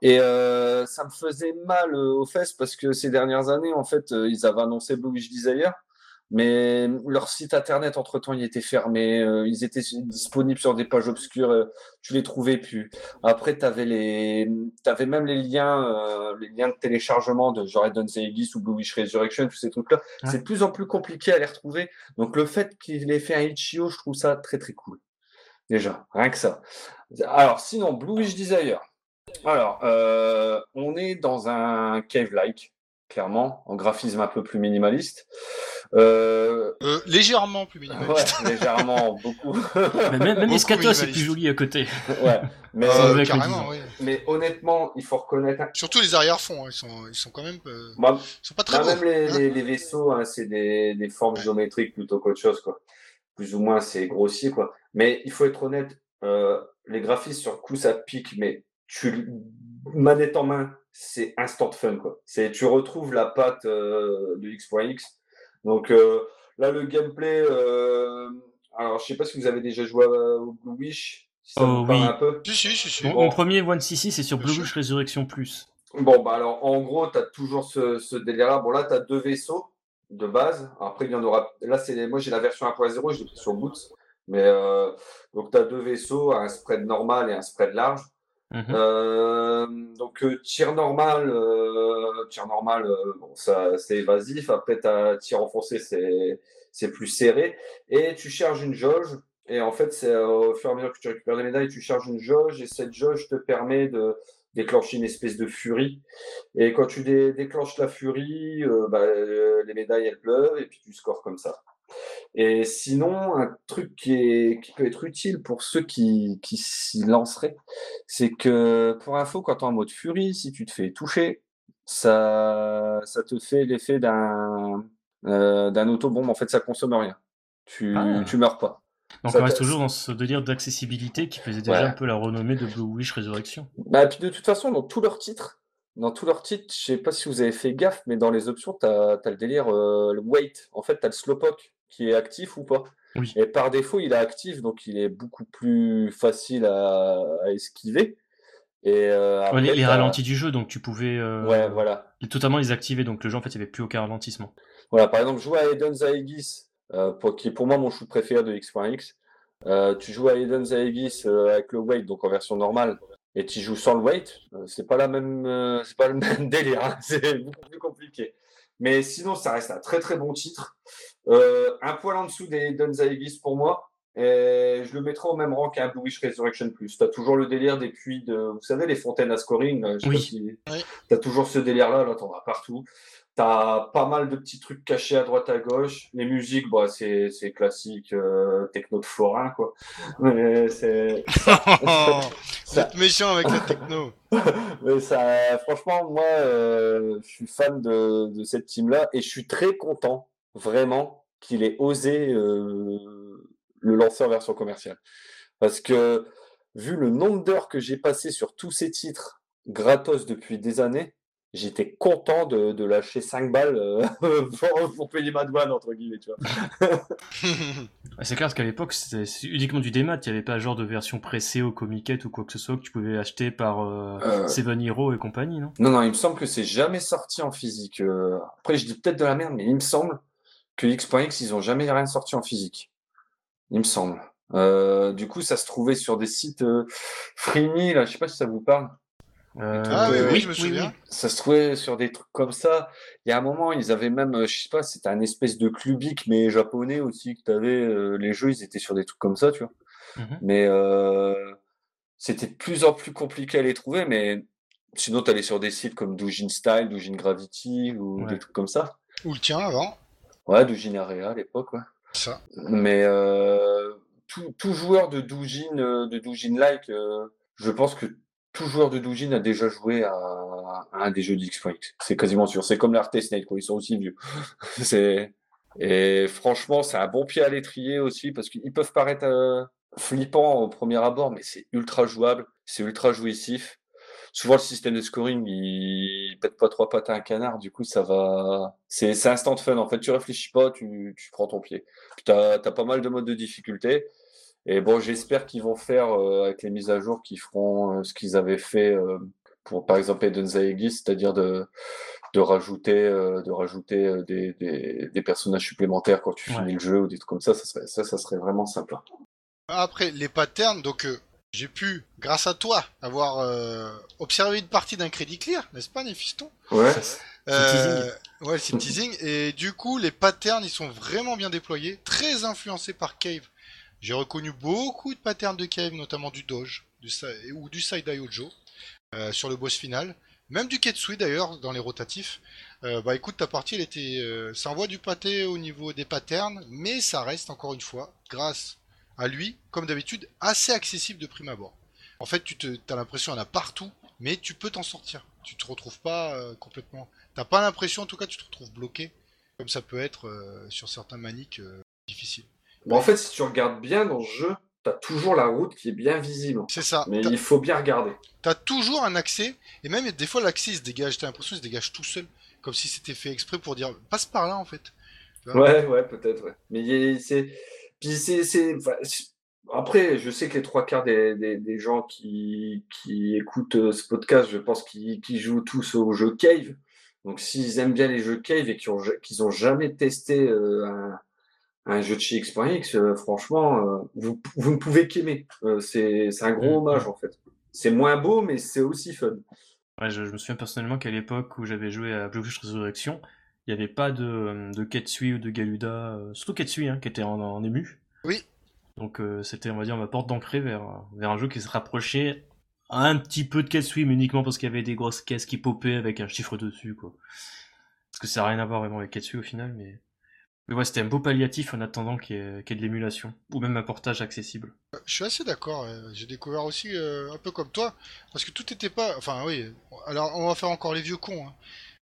C: Et euh, ça me faisait mal euh, aux fesses parce que ces dernières années, en fait, ils avaient annoncé Blue Wish Desire. Mais leur site internet, entre-temps, il était fermé. euh, ils étaient disponibles sur des pages obscures. euh, tu les trouvais plus. Après, tu avais, les... avais même les liens, euh, les liens de téléchargement de genre Aegis ou Blue Wish Resurrection, tous ces trucs-là. C'est de plus en plus compliqué à les retrouver. Donc, le fait qu'il ait fait un Itch.io, je trouve ça très, très cool. Déjà, rien que ça. Alors, sinon, Blue Wish Desire. Alors, euh, on est dans un cave-like, clairement, en graphisme un peu plus minimaliste. Euh,
B: Euh, légèrement plus minimaliste.
C: ouais, légèrement, beaucoup.
A: Mais même, même Escatos c'est plus joli à côté.
C: ouais, mais,
B: Euh, carrément, oui.
C: mais honnêtement, il faut reconnaître.
B: Surtout les arrière-fonds, hein, ils sont, ils sont quand même, euh,
C: Moi,
B: ils sont pas très
C: Bah,
B: beaux.
C: même les,
B: hein.
C: les, les vaisseaux, hein, c'est des, des formes géométriques plutôt qu'autre chose, quoi. Plus ou moins, c'est grossier, quoi. Mais il faut être honnête, euh, les graphismes sur le coup, ça pique, mais tu manette en main, c'est instant fun, quoi. C'est, tu retrouves la patte euh, de X.X. Donc euh, là, le gameplay, euh, alors je sais pas si vous avez déjà joué à- au Blue Wish, si ça
A: Oh,
C: vous parle
A: oui.
C: un peu.
B: Si, si, si,
C: Bon.
A: mon premier One CC c'est sur Blue. Wish Resurrection Plus.
C: Bon, bah alors, en gros, tu as toujours ce, ce délire-là. Bon, là, tu as deux vaisseaux de base. Après, il y en aura. Là, c'est moi, j'ai la version 1.0, je l'ai pris sur Boots. Mais euh, donc, tu as deux vaisseaux, un spread normal et un spread large.
A: Mhm.
C: Euh, donc, euh, tir normal, euh, tir normal, euh, bon, ça, c'est évasif. Après, as tir enfoncé, c'est, c'est plus serré. Et tu charges une jauge. Et en fait, c'est au fur et à mesure que tu récupères des médailles, tu charges une jauge. Et cette jauge te permet de déclencher une espèce de furie. Et quand tu dé- déclenches la furie, bah, les médailles, elles pleuvent. Et puis, tu scores comme ça. Et sinon, un truc qui, est, qui peut être utile pour ceux qui, qui s'y lanceraient, c'est que pour info, quand tu es en mode furie, si tu te fais toucher, ça, ça te fait l'effet d'un euh, d'un autobombe. En fait, ça consomme rien. Tu,
A: Ah.
C: tu meurs pas.
A: Donc
C: Ça
A: on reste
C: te-
A: toujours dans ce délire d'accessibilité qui faisait déjà
C: Ouais.
A: un peu la renommée de Blue Wish Resurrection.
C: Bah, puis de toute façon, dans tous leurs titres, dans tous leurs titres, je sais pas si vous avez fait gaffe, mais dans les options, tu as, le délire, euh, le wait. En fait, tu as le slowpoke qui est actif ou pas.
A: Oui.
C: Et par défaut, il est actif, donc il est beaucoup plus facile à, à esquiver. Et euh, après,
A: les, ralentis du jeu, donc tu pouvais euh,
C: Ouais, voilà.
A: totalement les activer, donc le jeu en fait il n'y avait plus aucun ralentissement.
C: Voilà, par exemple, jouer à Eden's Aegis, euh, pour, qui est pour moi mon shoot préféré de X.X. Euh, tu joues à Eden's Aegis euh, avec le weight, donc en version normale, et tu joues sans le weight, c'est pas la même, c'est pas le même délire, hein, c'est beaucoup plus compliqué. Mais sinon, ça reste un très très bon titre. Euh, un poil en dessous des Eden's Aegis pour moi. Et je le mettrai au même rang qu'un Blue Wish Resurrection Plus. Tu as toujours le délire des puits de. Vous savez, les fontaines à scoring. là, je sais
A: Oui.
C: pas si...
B: Oui.
C: Tu as toujours ce délire-là, là, t'en as partout. Tu as pas mal de petits trucs cachés à droite à gauche. Les musiques, bah, c'est c'est classique, euh, techno de forain, quoi. Mais c'est.
B: Vous êtes méchant avec la techno.
C: Mais ça, franchement, moi, euh, je suis fan de, de cette team-là et je suis très content, vraiment, qu'il ait osé euh, le lancer en version commerciale. Parce que, vu le nombre d'heures que j'ai passé sur tous ces titres gratos depuis des années, j'étais content de, de lâcher 5 balles euh, pour, pour payer ma douane, entre guillemets, tu vois.
A: C'est clair parce qu'à l'époque c'était uniquement du démat, il n'y avait pas genre de version pressée au Comiket ou quoi que ce soit que tu pouvais acheter par euh,
C: Euh.
A: Seven Hero et compagnie, non?
C: Non, non, il me semble que c'est jamais sorti en physique. euh. Après, je dis peut-être de la merde, mais il me semble que X.X, ils ont jamais rien sorti en physique. Il me semble. Euh, du coup, ça se trouvait sur des sites euh, Freemy, là, je sais pas si ça vous parle.
A: Euh,
B: Ah oui, oui,
C: oui,
B: je me
A: oui,
B: souviens.
C: Ça se trouvait sur des trucs comme ça. Il y a un moment, ils avaient même, euh, je sais pas, c'était un espèce de clubique, mais japonais aussi, que t'avais, euh, les jeux, ils étaient sur des trucs comme ça, tu vois.
A: Mhm.
C: Mais euh, c'était de plus en plus compliqué à les trouver, mais sinon, t'allais sur des sites comme Doujin Style, Doujin Gravity, ou
A: Ouais.
C: des trucs comme ça.
B: Ou le tien avant.
C: Ouais, Doujin Area à l'époque, ouais.
B: Ça.
C: Mais euh, tout, tout joueur de Doujin, de Doujin like, euh, je pense que tout joueur de Doujin a déjà joué à, un des jeux d'X.X. C'est quasiment sûr. C'est comme l'Arte Snake, quoi. Ils sont aussi vieux. c'est et franchement, c'est un bon pied à l'étrier aussi parce qu'ils peuvent paraître euh, flippants au premier abord, mais c'est ultra jouable, c'est ultra jouissif. Souvent, le système de scoring, il pète pas trois pattes à un canard. Du coup, ça va. C'est c'est instant fun. En fait, tu réfléchis pas, tu, tu prends ton pied. Puis t'as as pas mal de modes de difficulté. Et bon, j'espère qu'ils vont faire euh, avec les mises à jour, qu'ils feront euh, ce qu'ils avaient fait euh, pour, par exemple, Eden Zaegi, c'est-à-dire de, de rajouter, euh, de rajouter euh, des, des, des personnages supplémentaires quand tu
A: Ouais.
C: finis le jeu ou des trucs comme ça. Ça serait, ça, ça serait vraiment sympa.
B: Après, les patterns, donc euh, j'ai pu, grâce à toi, avoir euh, observé une partie d'un crédit clear, n'est-ce pas, Néphiston
C: Ouais.
B: Euh, ouais, c'est teasing. Et du coup, les patterns, ils sont vraiment bien déployés, très influencés par Cave. J'ai reconnu beaucoup de patterns de Cave, notamment du Doge du, ou du Saidai Ojo euh, sur le boss final. Même du Ketsui d'ailleurs, dans les rotatifs. Euh, bah écoute, ta partie, elle était, euh, ça envoie du pâté au niveau des patterns, mais ça reste encore une fois, grâce à lui, comme d'habitude, assez accessible de prime abord. En fait, tu te, as l'impression qu'il y en a partout, mais tu peux t'en sortir. Tu te retrouves pas complètement. T'as pas l'impression, en tout cas, tu te retrouves bloqué, comme ça peut être sur certains maniques difficiles.
C: Bon, en fait, si tu regardes bien dans le jeu, t'as toujours la route qui est bien visible.
B: C'est ça.
C: Mais il faut bien regarder.
B: T'as toujours un accès, et même des fois l'accès il se dégage, t'as l'impression qu'il se dégage tout seul, comme si c'était fait exprès pour dire passe par là en fait.
C: Ouais, ouais, peut-être, ouais. Mais c'est. Puis c'est. enfin, Après, je sais que les trois quarts des, des, des gens qui, qui écoutent euh, ce podcast, je pense qu'ils jouent tous au jeu Cave. Donc, s'ils aiment bien les jeux Cave et qu'ils ont, ja- qu'ils ont jamais testé euh, un, un jeu de chez X.X, euh, franchement, euh, vous, vous ne pouvez qu'aimer. Euh, c'est c'est un gros
A: Mm.
C: hommage, en fait. C'est moins beau, mais c'est aussi fun.
A: Ouais, je, je me souviens personnellement qu'à l'époque où j'avais joué à Blue Fish Resurrection, il n'y avait pas de, de Ketsui ou de Galuda, euh, surtout Ketsui, hein, qui était en, en ému.
B: Oui.
A: Donc euh, c'était, on va dire, ma porte d'entrée vers, vers un jeu qui se rapprochait un petit peu de Ketsui, mais uniquement parce qu'il y avait des grosses caisses qui popaient avec un chiffre dessus, quoi. Parce que ça n'a rien à voir vraiment avec Ketsui au final, mais... Mais ouais, c'était un beau palliatif en attendant qu'il y ait, qu'il y ait de l'émulation, ou même un portage accessible.
B: Je suis assez d'accord, euh, j'ai découvert aussi euh, un peu comme toi, parce que tout n'était pas. Enfin oui, alors on va faire encore les vieux cons. hein.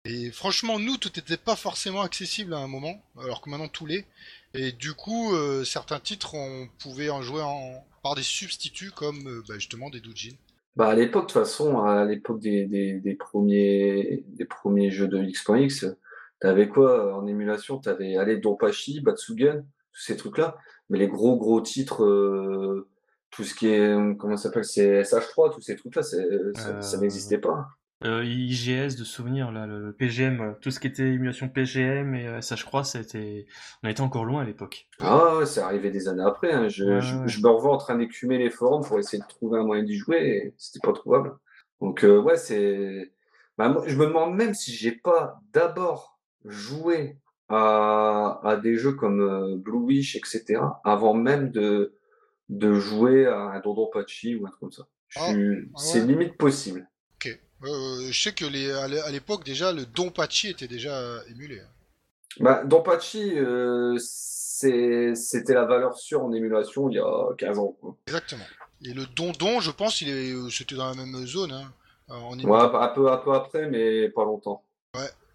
B: Et franchement, nous, tout n'était pas forcément accessible à un moment, alors que maintenant tout l'est. Et du coup, euh, certains titres, on pouvait en jouer en... par des substituts comme euh, bah, justement des doujins.
C: Bah, à l'époque, de toute façon, à l'époque des, des, des premiers, des premiers jeux de X.X, t'avais quoi en émulation? T'avais, allez, Donpachi, Batsugen, tous ces trucs-là. Mais les gros, gros titres, euh, tout ce qui est, comment ça s'appelle, c'est SH3, tous ces trucs-là, c'est, ça, ça
A: Euh,
C: n'existait pas.
A: Euh, IGS de souvenir, là, le, PGM, euh, tout ce qui était émulation PGM et euh, ça, je crois, c'était... on était encore loin à l'époque.
C: Ah, ouais, c'est arrivé des années après, hein. Je,
A: Ouais,
C: je,
A: ouais.
C: je me revois en train d'écumer les forums pour essayer de trouver un moyen d'y jouer et c'était pas trouvable. Donc, euh, ouais, c'est. Bah, je me demande même si j'ai pas d'abord joué à, à des jeux comme euh, Blue Wish, etc., avant même de, de jouer à un Dondon Pachi ou un truc comme ça.
B: Ah, ah
C: C'est
B: ouais.
C: limite possible.
B: Ok. Euh, je sais que les, à l'é- à l'époque déjà, le Donpachi était déjà euh, émulé. hein.
C: Bah, Donpachi, euh, c'est- c'était la valeur sûre en émulation il y a 15 ans. Quoi.
B: Exactement. Et le Dondon, je pense, il est, euh, c'était dans la même zone. Hein, euh, en.
C: Ouais, un peu, un peu après, mais pas longtemps.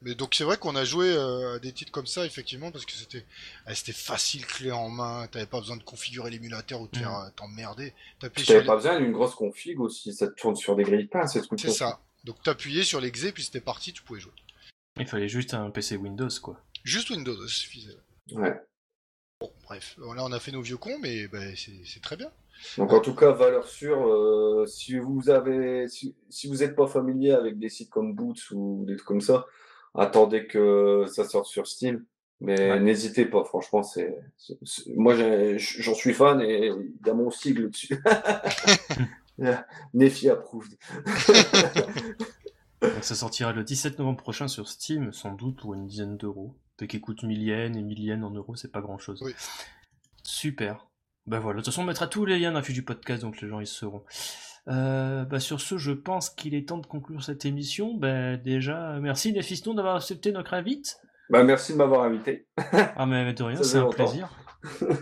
B: Mais donc c'est vrai qu'on a joué euh, à des titres comme ça effectivement parce que c'était ah, c'était facile clé en main, t'avais pas besoin de configurer l'émulateur ou de faire
A: Mhm.
B: euh, t'emmerder. Sur
C: t'avais pas besoin d'une grosse config aussi, ça tourne sur des grilles de pain, ces trucs
B: c'est ça. Donc t'appuyais sur l'exé puis c'était parti, tu pouvais jouer.
A: Il fallait juste un PC Windows, quoi.
B: Juste Windows, ça suffisait.
C: Ouais.
B: Bon, bref, là on a fait nos vieux cons, mais bah, c'est c'est très bien.
C: Donc en tout cas, valeur sûre, euh, si vous avez, si, si vous n'êtes pas familier avec des sites comme Boots ou des trucs comme ça, attendez que ça sorte sur Steam. Mais
A: Ouais.
C: n'hésitez pas, franchement, c'est, moi j'en suis fan et il y a mon sigle dessus. Nefi approved.
A: Donc ça sortira le 17 novembre prochain sur Steam, sans doute pour une dizaine d'euros. Qui coûte 1000 yens et 1000 yens en euros, c'est pas grand chose.
B: Oui.
A: Super. Bah voilà, de toute façon on mettra tous les liens dans la fiche du podcast, donc les gens ils sauront. Euh, bah sur ce, je pense qu'il est temps de conclure cette émission. Bah déjà, merci Néphiston d'avoir accepté notre invite.
C: Bah merci de m'avoir invité.
A: Ah mais de rien, c'est un
C: longtemps.
A: plaisir.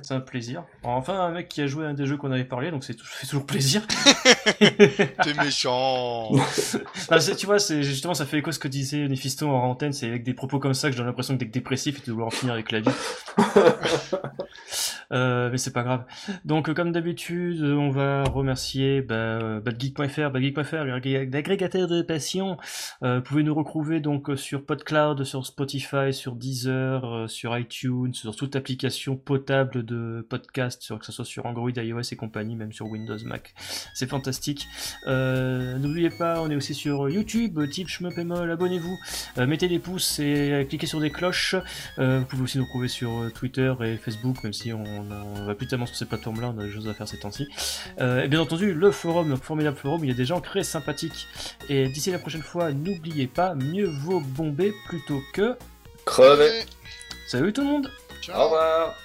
A: C'est un plaisir. Enfin, un mec qui a joué à un des jeux qu'on avait parlé, donc c'est fait toujours plaisir.
B: T'es méchant.
A: Ah, c'est- tu vois, c'est justement ça fait écho à ce que disait Néphiston en antenne. C'est avec des propos comme ça que j'ai l'impression que t'es dépressif et de vouloir en finir avec la vie. Euh, mais c'est pas grave. Donc, euh, comme d'habitude, euh, on va remercier bah, euh, badgeek.fr, badgeek.fr, l'agrégateur de passion. Euh, vous pouvez nous retrouver donc sur PodCloud, sur Spotify, sur Deezer, sur iTunes, sur toute application potable de podcast, que ce soit sur Android, iOS et compagnie, même sur Windows, Mac. C'est fantastique. Euh, N'oubliez pas, on est aussi sur YouTube, Type Schmeupémol, abonnez-vous, mettez des pouces et cliquez sur des cloches. Vous pouvez aussi nous retrouver sur Twitter et Facebook, même si on, on va plus tellement sur ces plateformes-là, on a des choses à faire ces temps-ci. Euh, et bien entendu, le forum, le formidable forum, il y a des gens très sympathiques. Et d'ici la prochaine fois, n'oubliez pas, mieux vaut bomber plutôt que...
C: Crevé.
A: Salut tout le monde
B: Ciao.
C: Au revoir.